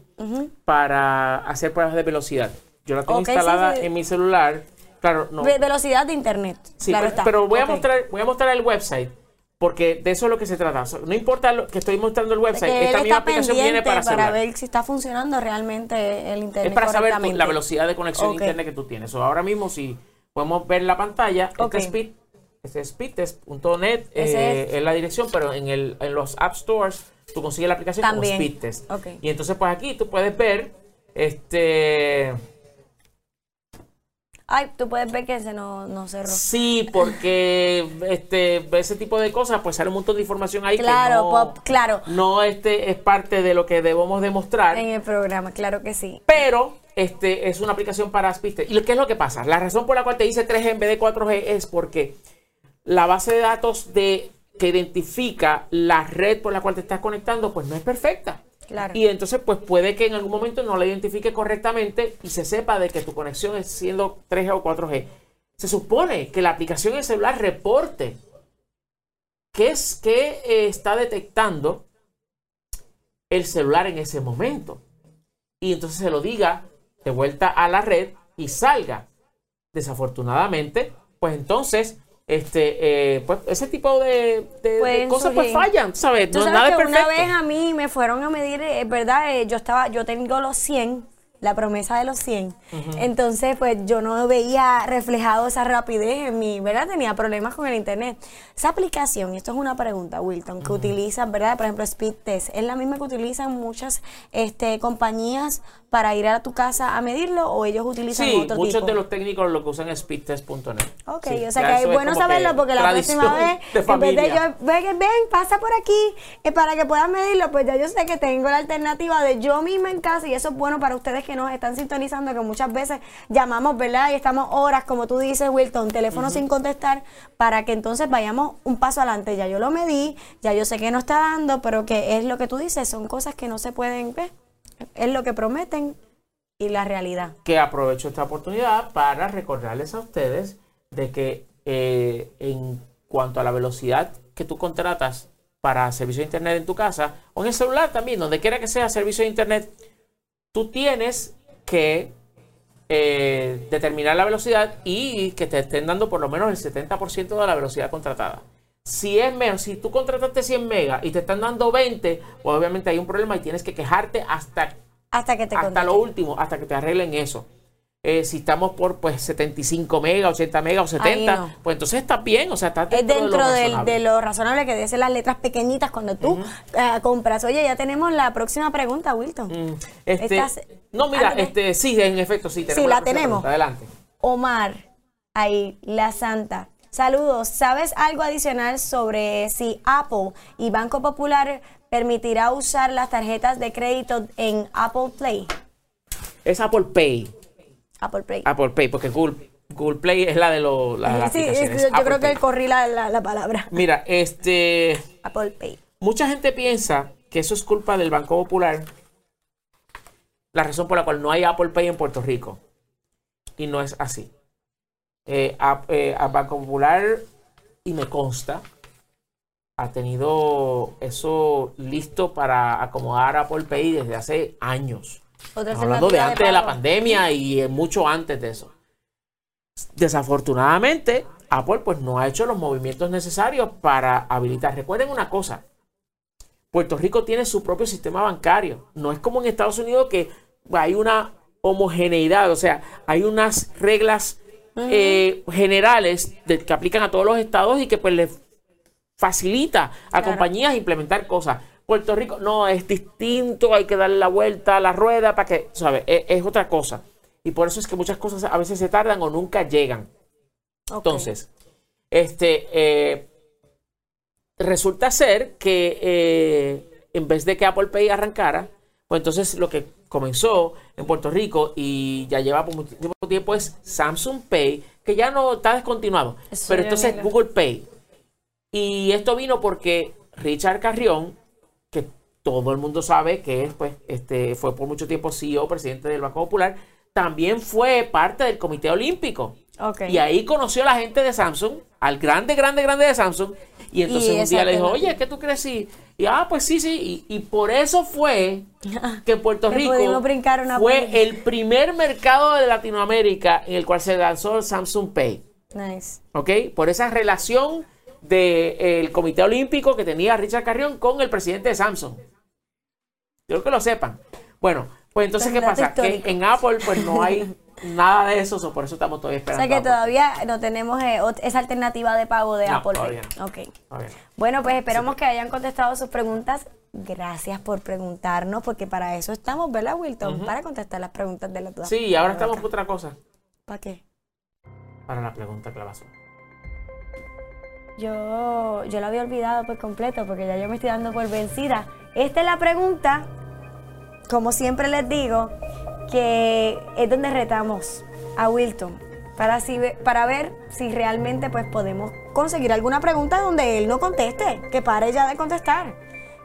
[SPEAKER 2] para hacer pruebas de velocidad. Yo la tengo instalada
[SPEAKER 3] sí.
[SPEAKER 2] en mi celular. Claro, no.
[SPEAKER 3] Ve- Velocidad de internet.
[SPEAKER 2] Sí,
[SPEAKER 3] claro
[SPEAKER 2] pero,
[SPEAKER 3] está.
[SPEAKER 2] pero voy, a mostrar, voy a mostrar el website. Porque de eso es lo que se trata. No importa lo que estoy mostrando el website.
[SPEAKER 3] que
[SPEAKER 2] Esta misma aplicación viene para celular.
[SPEAKER 3] ver si está funcionando realmente el internet
[SPEAKER 2] Es para saber tu- la velocidad de conexión
[SPEAKER 3] Ok.
[SPEAKER 2] a internet que tú tienes. O ahora mismo, si podemos ver la pantalla,
[SPEAKER 3] Ok.
[SPEAKER 2] este speed, este speedtest.net eh,
[SPEAKER 3] es.
[SPEAKER 2] es la dirección, pero en, el, en los App Stores tú consigues la aplicación
[SPEAKER 3] También.
[SPEAKER 2] como Speedtest.
[SPEAKER 3] Ok.
[SPEAKER 2] Y entonces, pues aquí tú puedes ver este.
[SPEAKER 3] Ay, tú puedes ver que se no, no cerró.
[SPEAKER 2] Sí, porque este ese tipo de cosas, pues sale un montón de información ahí
[SPEAKER 3] Claro,
[SPEAKER 2] que no,
[SPEAKER 3] pop, claro.
[SPEAKER 2] no este es parte de lo que debemos demostrar.
[SPEAKER 3] En el programa, claro que sí.
[SPEAKER 2] Pero este es una aplicación para Speedtest. ¿Y qué es lo que pasa? La razón por la cual te dice 3G en vez de 4G es porque la base de datos de, que identifica la red por la cual te estás conectando, pues no es perfecta. Y entonces, pues puede que en algún momento no la identifique correctamente y se sepa de que tu conexión es siendo 3G o 4G. Se supone que la aplicación en celular reporte qué es que eh, está detectando el celular en ese momento. Y entonces se lo diga de vuelta a la red y salga. Desafortunadamente, pues entonces, este, eh, pues ese tipo de, de- de
[SPEAKER 3] Pueden
[SPEAKER 2] cosas pues fallan, ¿sabes?
[SPEAKER 3] Tú
[SPEAKER 2] No,
[SPEAKER 3] sabes
[SPEAKER 2] nada es
[SPEAKER 3] que
[SPEAKER 2] perfecto.
[SPEAKER 3] una vez a mí me fueron a medir, es verdad, eh, yo estaba, yo tengo los 100, la promesa de los 100. Entonces, pues yo no veía reflejado esa rapidez en mi, ¿verdad? Tenía problemas con el internet. Esa aplicación, esto es una pregunta, Wilton, que utilizan, ¿verdad? Por ejemplo, Speed Test, ¿es la misma que utilizan muchas este, compañías para ir a tu casa a medirlo o ellos utilizan
[SPEAKER 2] Sí,
[SPEAKER 3] otro
[SPEAKER 2] muchos
[SPEAKER 3] tipo?
[SPEAKER 2] de los técnicos lo que usan es speedtest.net.
[SPEAKER 3] Ok,
[SPEAKER 2] Sí,
[SPEAKER 3] o sea que es bueno saberlo
[SPEAKER 2] que
[SPEAKER 3] porque la próxima vez, en vez de yo, ven, ven, pasa por aquí, eh, para que puedas medirlo, pues ya yo sé que tengo la alternativa de yo misma en casa y eso es bueno para ustedes que nos están sintonizando, que muchas veces llamamos, ¿verdad? Y estamos horas, como tú dices, Wilton, teléfono sin contestar, para que entonces vayamos un paso adelante. Ya yo lo medí, ya yo sé que no está dando, pero que es lo que tú dices, son cosas que no se pueden ver, es lo que prometen y la realidad.
[SPEAKER 2] que aprovecho esta oportunidad para recordarles a ustedes de que eh, en cuanto a la velocidad que tú contratas para servicio de internet en tu casa o en el celular también, donde quiera que sea servicio de internet, tú tienes que eh, determinar la velocidad y que te estén dando por lo menos el 70% de la velocidad contratada. Si es menos, si tú contrataste 100 megas y te están dando 20, pues obviamente hay un problema y tienes que quejarte hasta,
[SPEAKER 3] Hasta que te
[SPEAKER 2] hasta lo último, hasta que te arreglen eso. Eh, si estamos por pues 75 megas, 80 megas o 70,
[SPEAKER 3] no.
[SPEAKER 2] pues entonces estás bien, o sea, estás
[SPEAKER 3] Es
[SPEAKER 2] dentro, de
[SPEAKER 3] dentro
[SPEAKER 2] lo
[SPEAKER 3] del-
[SPEAKER 2] razonable.
[SPEAKER 3] de lo razonable que ser las letras pequeñitas cuando tú eh, compras. Oye, ya tenemos la próxima pregunta, Wilton.
[SPEAKER 2] Mm, Este, no, mira,
[SPEAKER 3] Ah,
[SPEAKER 2] este, sí, en efecto, sí.
[SPEAKER 3] Sí, la
[SPEAKER 2] próxima
[SPEAKER 3] tenemos.
[SPEAKER 2] pregunta, Adelante.
[SPEAKER 3] Omar, ahí, la santa. Saludos. ¿Sabes algo adicional sobre si Apple y Banco Popular permitirá usar las tarjetas de crédito en Apple Play?
[SPEAKER 2] Es Apple Pay.
[SPEAKER 3] Apple Play.
[SPEAKER 2] Apple Pay, porque Google, Google Play es la de los
[SPEAKER 3] sí,
[SPEAKER 2] aplicaciones.
[SPEAKER 3] yo
[SPEAKER 2] Apple
[SPEAKER 3] creo que
[SPEAKER 2] Pay.
[SPEAKER 3] corrí la, la- la palabra.
[SPEAKER 2] Mira, este,
[SPEAKER 3] Apple Pay.
[SPEAKER 2] mucha gente piensa que eso es culpa del Banco Popular, la razón por la cual no hay Apple Pay en Puerto Rico. Y no es así. Eh, a, eh, a Banco Popular, y me consta, ha tenido eso listo para acomodar Apple Pay desde hace años. Hablando de antes de la
[SPEAKER 3] pago.
[SPEAKER 2] pandemia y eh, mucho antes de eso. Desafortunadamente, Apple pues no ha hecho los movimientos necesarios para habilitar. Recuerden una cosa, Puerto Rico tiene su propio sistema bancario. No es como en Estados Unidos que hay una homogeneidad, o sea, hay unas reglas eh, generales de- que aplican a todos los estados y que pues les facilita a
[SPEAKER 3] Claro.
[SPEAKER 2] compañías implementar cosas. Puerto Rico no es distinto, hay que darle la vuelta a la rueda para que, ¿sabes? Es, es otra cosa. Y por eso es que muchas cosas a veces se tardan o nunca llegan. Entonces, este eh, resulta ser que eh, en vez de que Apple Pay arrancara, pues entonces lo que comenzó en Puerto Rico y ya lleva por muchísimo tiempo es Samsung Pay, que ya no está descontinuado.
[SPEAKER 3] Eso
[SPEAKER 2] pero entonces
[SPEAKER 3] viene.
[SPEAKER 2] Google Pay. Y esto vino porque Richard Carrión, que todo el mundo sabe que es, pues, este, fue por mucho tiempo CEO, presidente del Banco Popular, también fue parte del Comité Olímpico. Y ahí conoció a la gente de Samsung, al grande, grande, grande de Samsung. Y entonces
[SPEAKER 3] Y
[SPEAKER 2] un día le dijo, oye, ¿qué tú crees? Y, y, ah, pues sí, sí. Y, y por eso fue que Puerto Rico fue el primer mercado de Latinoamérica en el cual se lanzó el Samsung Pay.
[SPEAKER 3] Nice.
[SPEAKER 2] ¿Ok? Por esa relación del Comité Olímpico que tenía Richard Carrión con el presidente de Samsung. Quiero que lo sepan. Bueno, pues entonces, ¿qué pasa? Que en Apple pues no hay nada de eso, so por eso estamos todavía
[SPEAKER 3] O
[SPEAKER 2] esperando.
[SPEAKER 3] sea que todavía no tenemos eh, esa alternativa de pago de
[SPEAKER 2] No,
[SPEAKER 3] Apple Pay.
[SPEAKER 2] todavía no.
[SPEAKER 3] Ok.
[SPEAKER 2] A ver.
[SPEAKER 3] Bueno, pues esperamos que hayan contestado sus preguntas. Gracias por preguntarnos, porque para eso estamos, ¿verdad, Wilton? Para contestar las preguntas de la duda.
[SPEAKER 2] Sí, y ahora estamos por otra cosa.
[SPEAKER 3] ¿Para qué?
[SPEAKER 2] Para la pregunta clavazón.
[SPEAKER 3] Yo, yo lo había olvidado por completo, porque ya yo me estoy dando por vencida. Esta es la pregunta, como siempre les digo, que es donde retamos a Wilton. Para, así para ver si realmente pues podemos conseguir alguna pregunta donde él no conteste, que pare ya de contestar.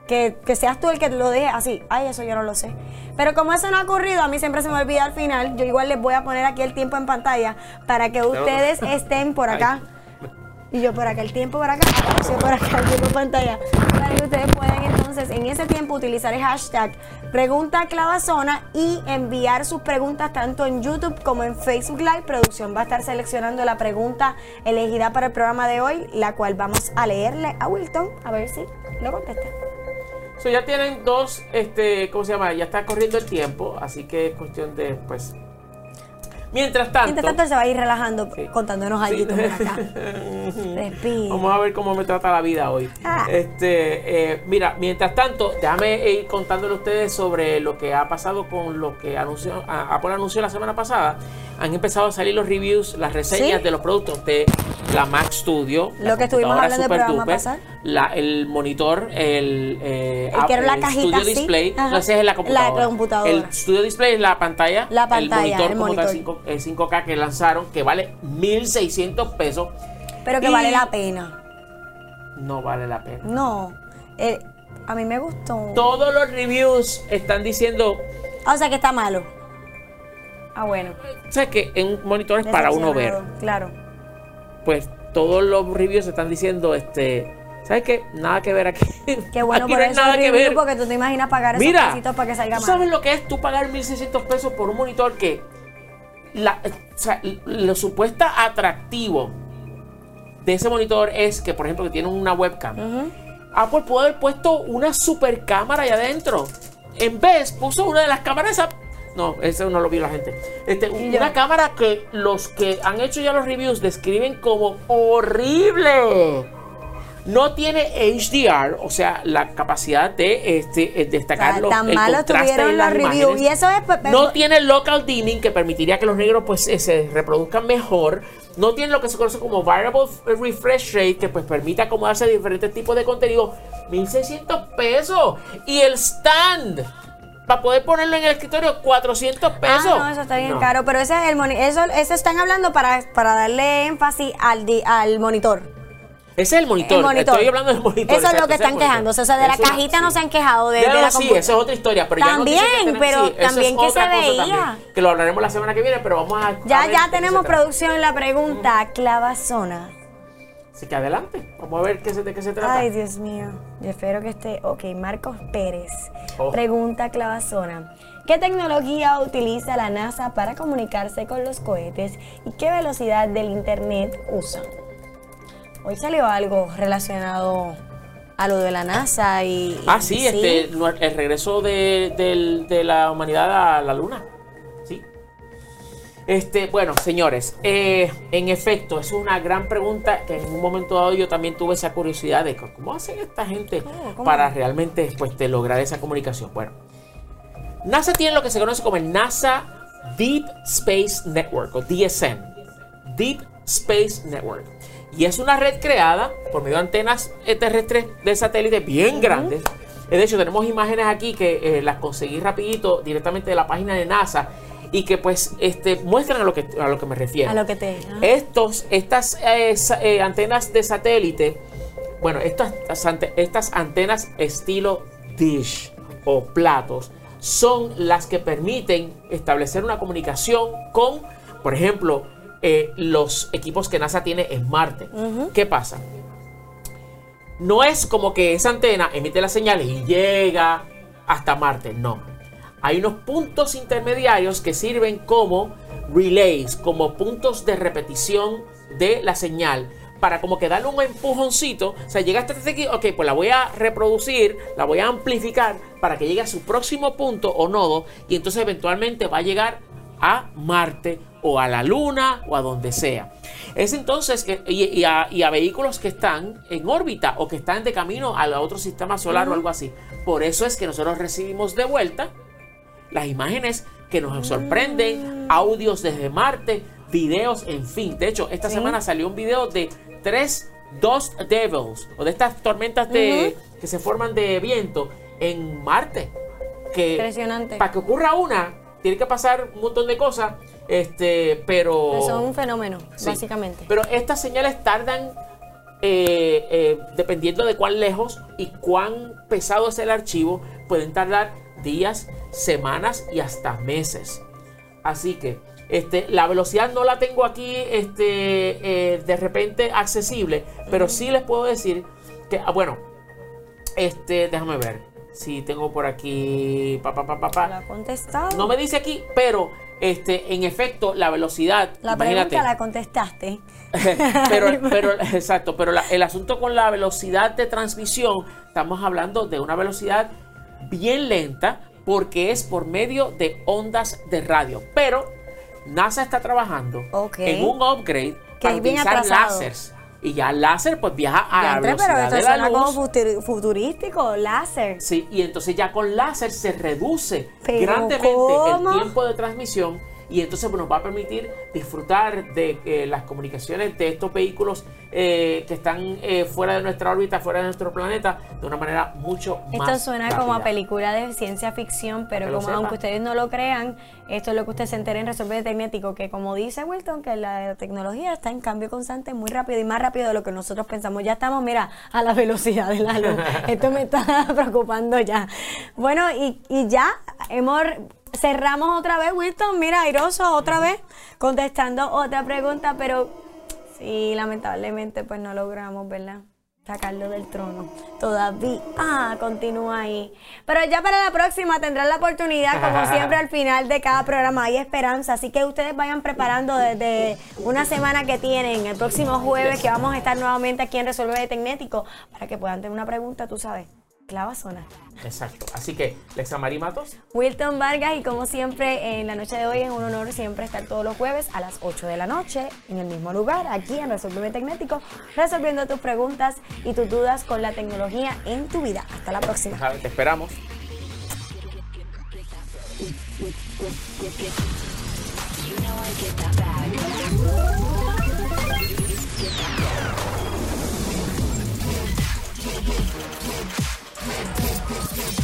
[SPEAKER 3] Que, que seas tú el que lo deje así. Ay, eso yo no lo sé. Pero como eso no ha ocurrido, a mí siempre se me olvida al final. Yo igual les voy a poner aquí el tiempo en pantalla para que ustedes estén por acá. Y yo por acá, el tiempo por acá, por acá, en pantalla. Para que ustedes puedan entonces en ese tiempo utilizar el hashtag pregunta clavazona y enviar sus preguntas tanto en YouTube como en Facebook Live. Producción va a estar seleccionando la pregunta elegida para el programa de hoy, la cual vamos a leerle a Wilton a ver si lo contesta.
[SPEAKER 2] So, ya tienen dos, este, ¿cómo se llama? Ya está corriendo el tiempo, así que es cuestión de, pues. Mientras tanto.
[SPEAKER 3] Mientras tanto, él se va a ir relajando
[SPEAKER 2] Sí.
[SPEAKER 3] contándonos
[SPEAKER 2] Sí.
[SPEAKER 3] algo por acá. Respira.
[SPEAKER 2] Vamos a ver cómo me trata la vida hoy.
[SPEAKER 3] Ah.
[SPEAKER 2] Este, eh, mira, mientras tanto, déjame ir contándole a ustedes sobre lo que ha pasado con lo que anunció, Apple anunció la semana pasada. Han empezado a salir los reviews, las reseñas
[SPEAKER 3] ¿Sí?
[SPEAKER 2] de los productos de la Mac Studio.
[SPEAKER 3] Lo que estuvimos hablando del
[SPEAKER 2] super
[SPEAKER 3] programa
[SPEAKER 2] duper, la- el monitor, el, eh,
[SPEAKER 3] El que era la
[SPEAKER 2] Apple
[SPEAKER 3] cajita
[SPEAKER 2] Studio
[SPEAKER 3] así.
[SPEAKER 2] Display.
[SPEAKER 3] Ajá.
[SPEAKER 2] No, ese es la computadora.
[SPEAKER 3] La computadora.
[SPEAKER 2] El Studio Display es la pantalla.
[SPEAKER 3] La pantalla,
[SPEAKER 2] El monitor,
[SPEAKER 3] el
[SPEAKER 2] como tal,
[SPEAKER 3] monitor.
[SPEAKER 2] 5, eh, 5K que lanzaron, que vale 1.600 pesos.
[SPEAKER 3] Pero que
[SPEAKER 2] Y-
[SPEAKER 3] vale la pena.
[SPEAKER 2] No vale la pena.
[SPEAKER 3] No, eh, a mí me gustó.
[SPEAKER 2] Todos los reviews están diciendo,
[SPEAKER 3] Ah, o sea que está malo. Ah, bueno.
[SPEAKER 2] o sea, que en un monitor es para uno ver.
[SPEAKER 3] Claro.
[SPEAKER 2] Pues todos los reviews están diciendo, este, ¿Sabes qué? Nada que ver aquí.
[SPEAKER 3] Qué bueno
[SPEAKER 2] Aquí
[SPEAKER 3] por
[SPEAKER 2] no hay
[SPEAKER 3] eso
[SPEAKER 2] nada que ver.
[SPEAKER 3] porque tú te imaginas pagar esos
[SPEAKER 2] Mira,
[SPEAKER 3] pesitos para que salga
[SPEAKER 2] ¿tú
[SPEAKER 3] mal.
[SPEAKER 2] sabes lo que es tú pagar 1.600 pesos por un monitor que la, o sea, lo supuesta atractivo de ese monitor es que, por ejemplo, que tiene una webcam. Apple puede haber puesto una super cámara allá adentro. En vez, puso una de las cámaras esa- No, eso no lo vio la gente. Este, una cámara que los que han hecho ya los reviews describen como horrible. No tiene HDR, o sea, la capacidad de este, eh, destacar
[SPEAKER 3] O sea,
[SPEAKER 2] los,
[SPEAKER 3] tan
[SPEAKER 2] el
[SPEAKER 3] malo
[SPEAKER 2] contraste
[SPEAKER 3] tuvieron
[SPEAKER 2] en las
[SPEAKER 3] reviews. Y eso es, pues,
[SPEAKER 2] No tiene local dimming que permitiría que los negros pues eh, se reproduzcan mejor. No tiene lo que se conoce como variable refresh rate que pues permite acomodarse a diferentes tipos de contenido. 1600 pesos. Y el stand para poder ponerlo en el escritorio 400 pesos.
[SPEAKER 3] Ah, no, eso está bien
[SPEAKER 2] No.
[SPEAKER 3] caro, pero ese es el moni- eso, eso están hablando para, para darle énfasis al, di- al monitor.
[SPEAKER 2] Ese es el monitor.
[SPEAKER 3] El monitor.
[SPEAKER 2] Estoy hablando del monitor.
[SPEAKER 3] Eso es lo que están quejándose. O sea, de la
[SPEAKER 2] Eso-
[SPEAKER 3] cajita no se han quejado de,
[SPEAKER 2] Ya,
[SPEAKER 3] la
[SPEAKER 2] sí, esa es otra historia. Pero ya
[SPEAKER 3] También,
[SPEAKER 2] que tenemos-
[SPEAKER 3] pero
[SPEAKER 2] sí, eso es
[SPEAKER 3] también que se veía.
[SPEAKER 2] también, que lo hablaremos la semana que viene, pero vamos a.
[SPEAKER 3] Ya, ya tenemos producción la pregunta clavazona.
[SPEAKER 2] Así que adelante. Vamos a ver qué se, de qué se trata.
[SPEAKER 3] Ay, Dios mío. Yo espero que esté. Ok, Marcos Pérez.
[SPEAKER 2] Oh.
[SPEAKER 3] Pregunta clavazona. ¿Qué tecnología utiliza la NASA para comunicarse con los cohetes y qué velocidad del Internet usa? Hoy salió algo relacionado a lo de la NASA y.
[SPEAKER 2] Ah, sí, este, el regreso de, de la humanidad a la luna. Sí. Este, bueno, señores, eh, en efecto, es una gran pregunta que en un momento dado yo también tuve esa curiosidad de cómo hacen esta gente
[SPEAKER 3] ¿Cómo? ¿Cómo?
[SPEAKER 2] para realmente pues, lograr esa comunicación. Bueno, NASA tiene lo que se conoce como el NASA Deep Space Network o DSN. Deep Space Network. Y es una red creada por medio de antenas eh, terrestres de satélite bien grandes. Eh, De hecho, tenemos imágenes aquí que eh, las conseguí rapidito directamente de la página de NASA y que pues este, muestran a lo que, a lo que me refiero.
[SPEAKER 3] A lo que te. ah.
[SPEAKER 2] Estos, estas eh, eh, antenas de satélite, bueno, estas, estas antenas estilo dish o platos son las que permiten establecer una comunicación con, por ejemplo, eh, los equipos que NASA tiene en Marte. ¿Qué pasa? No es como que esa antena emite las señales y llega hasta Marte, no. Hay unos puntos intermediarios que sirven como relays, como puntos de repetición de la señal, para como que darle un empujoncito. O sea, llega hasta este aquí, ok, pues la voy a reproducir, la voy a amplificar para que llegue a su próximo punto o nodo y entonces eventualmente va a llegar a Marte o a la Luna o a donde sea. Es entonces que, y, y a, y a vehículos que están en órbita o que están de camino a otro sistema solar o algo así. Por eso es que nosotros recibimos de vuelta las imágenes que nos sorprenden, audios desde Marte, videos, en fin. De hecho, esta
[SPEAKER 3] Sí.
[SPEAKER 2] semana salió un video de tres Dust Devils o de estas tormentas de, que se forman de viento en Marte. Que
[SPEAKER 3] Impresionante.
[SPEAKER 2] para que ocurra una, tiene que pasar un montón de cosas, este, pero...
[SPEAKER 3] Son un fenómeno,
[SPEAKER 2] Sí.
[SPEAKER 3] básicamente.
[SPEAKER 2] Pero estas señales tardan, eh, eh, dependiendo de cuán lejos y cuán pesado es el archivo, pueden tardar días, semanas y hasta meses. Así que este, la velocidad no la tengo aquí este, eh, de repente accesible, pero sí les puedo decir que, ah, bueno, este, déjame ver si tengo por aquí, pa, pa, pa.
[SPEAKER 3] ¿La contestado?
[SPEAKER 2] No me dice aquí, pero este, en efecto, la velocidad,
[SPEAKER 3] la
[SPEAKER 2] imagínate,
[SPEAKER 3] pregunta la contestaste.
[SPEAKER 2] pero, pero, exacto, pero la- el asunto con la velocidad de transmisión, estamos hablando de una velocidad bien lenta porque es por medio de ondas de radio. Pero NASA está trabajando en un upgrade
[SPEAKER 3] Que
[SPEAKER 2] para utilizar
[SPEAKER 3] atrasado.
[SPEAKER 2] Y ya el láser pues viaja a la
[SPEAKER 3] Diantre,
[SPEAKER 2] velocidad
[SPEAKER 3] pero esto
[SPEAKER 2] de la
[SPEAKER 3] como
[SPEAKER 2] luz.
[SPEAKER 3] futur- futurístico, láser.
[SPEAKER 2] Sí, y entonces ya con láser se reduce grandemente
[SPEAKER 3] ¿cómo?
[SPEAKER 2] el tiempo de transmisión y entonces nos va a permitir disfrutar de eh, las comunicaciones de estos vehículos eh, que están eh, fuera de nuestra órbita, fuera de nuestro planeta, de una manera mucho más
[SPEAKER 3] Esto suena como a película de ciencia ficción, pero
[SPEAKER 2] Que
[SPEAKER 3] como aunque ustedes no lo crean, esto es lo que usted se entera en Resolver Tecnético, que como dice Wilton, que la tecnología está en cambio constante muy rápido y más rápido de lo que nosotros pensamos. Ya estamos, mira, a la velocidad de la luz. esto me está preocupando ya. Bueno, y, y ya hemos cerramos otra vez, Wilton, mira, airoso otra vez, contestando otra pregunta, pero sí, lamentablemente pues no logramos, ¿verdad? sacarlo del trono. Todavía. Ah, continúa ahí. Pero ya para la próxima tendrán la oportunidad, como siempre, al final de cada programa hay esperanza. Así que ustedes vayan preparando desde una semana que tienen, el próximo jueves, que vamos a estar nuevamente aquí en Resolver Tecnético, para que puedan tener una pregunta, tú sabes. Clava zona.
[SPEAKER 2] Exacto. Así que, Lexa Marí Matos,
[SPEAKER 3] Wilton Vargas y como siempre en la noche de hoy es un honor siempre estar todos los jueves a las 8 de la noche en el mismo lugar, aquí en Resolver Tecnético, resolviendo tus preguntas y tus dudas con la tecnología en tu vida. Hasta la próxima.
[SPEAKER 2] Te esperamos.
[SPEAKER 1] You know I get that bag. Yeah.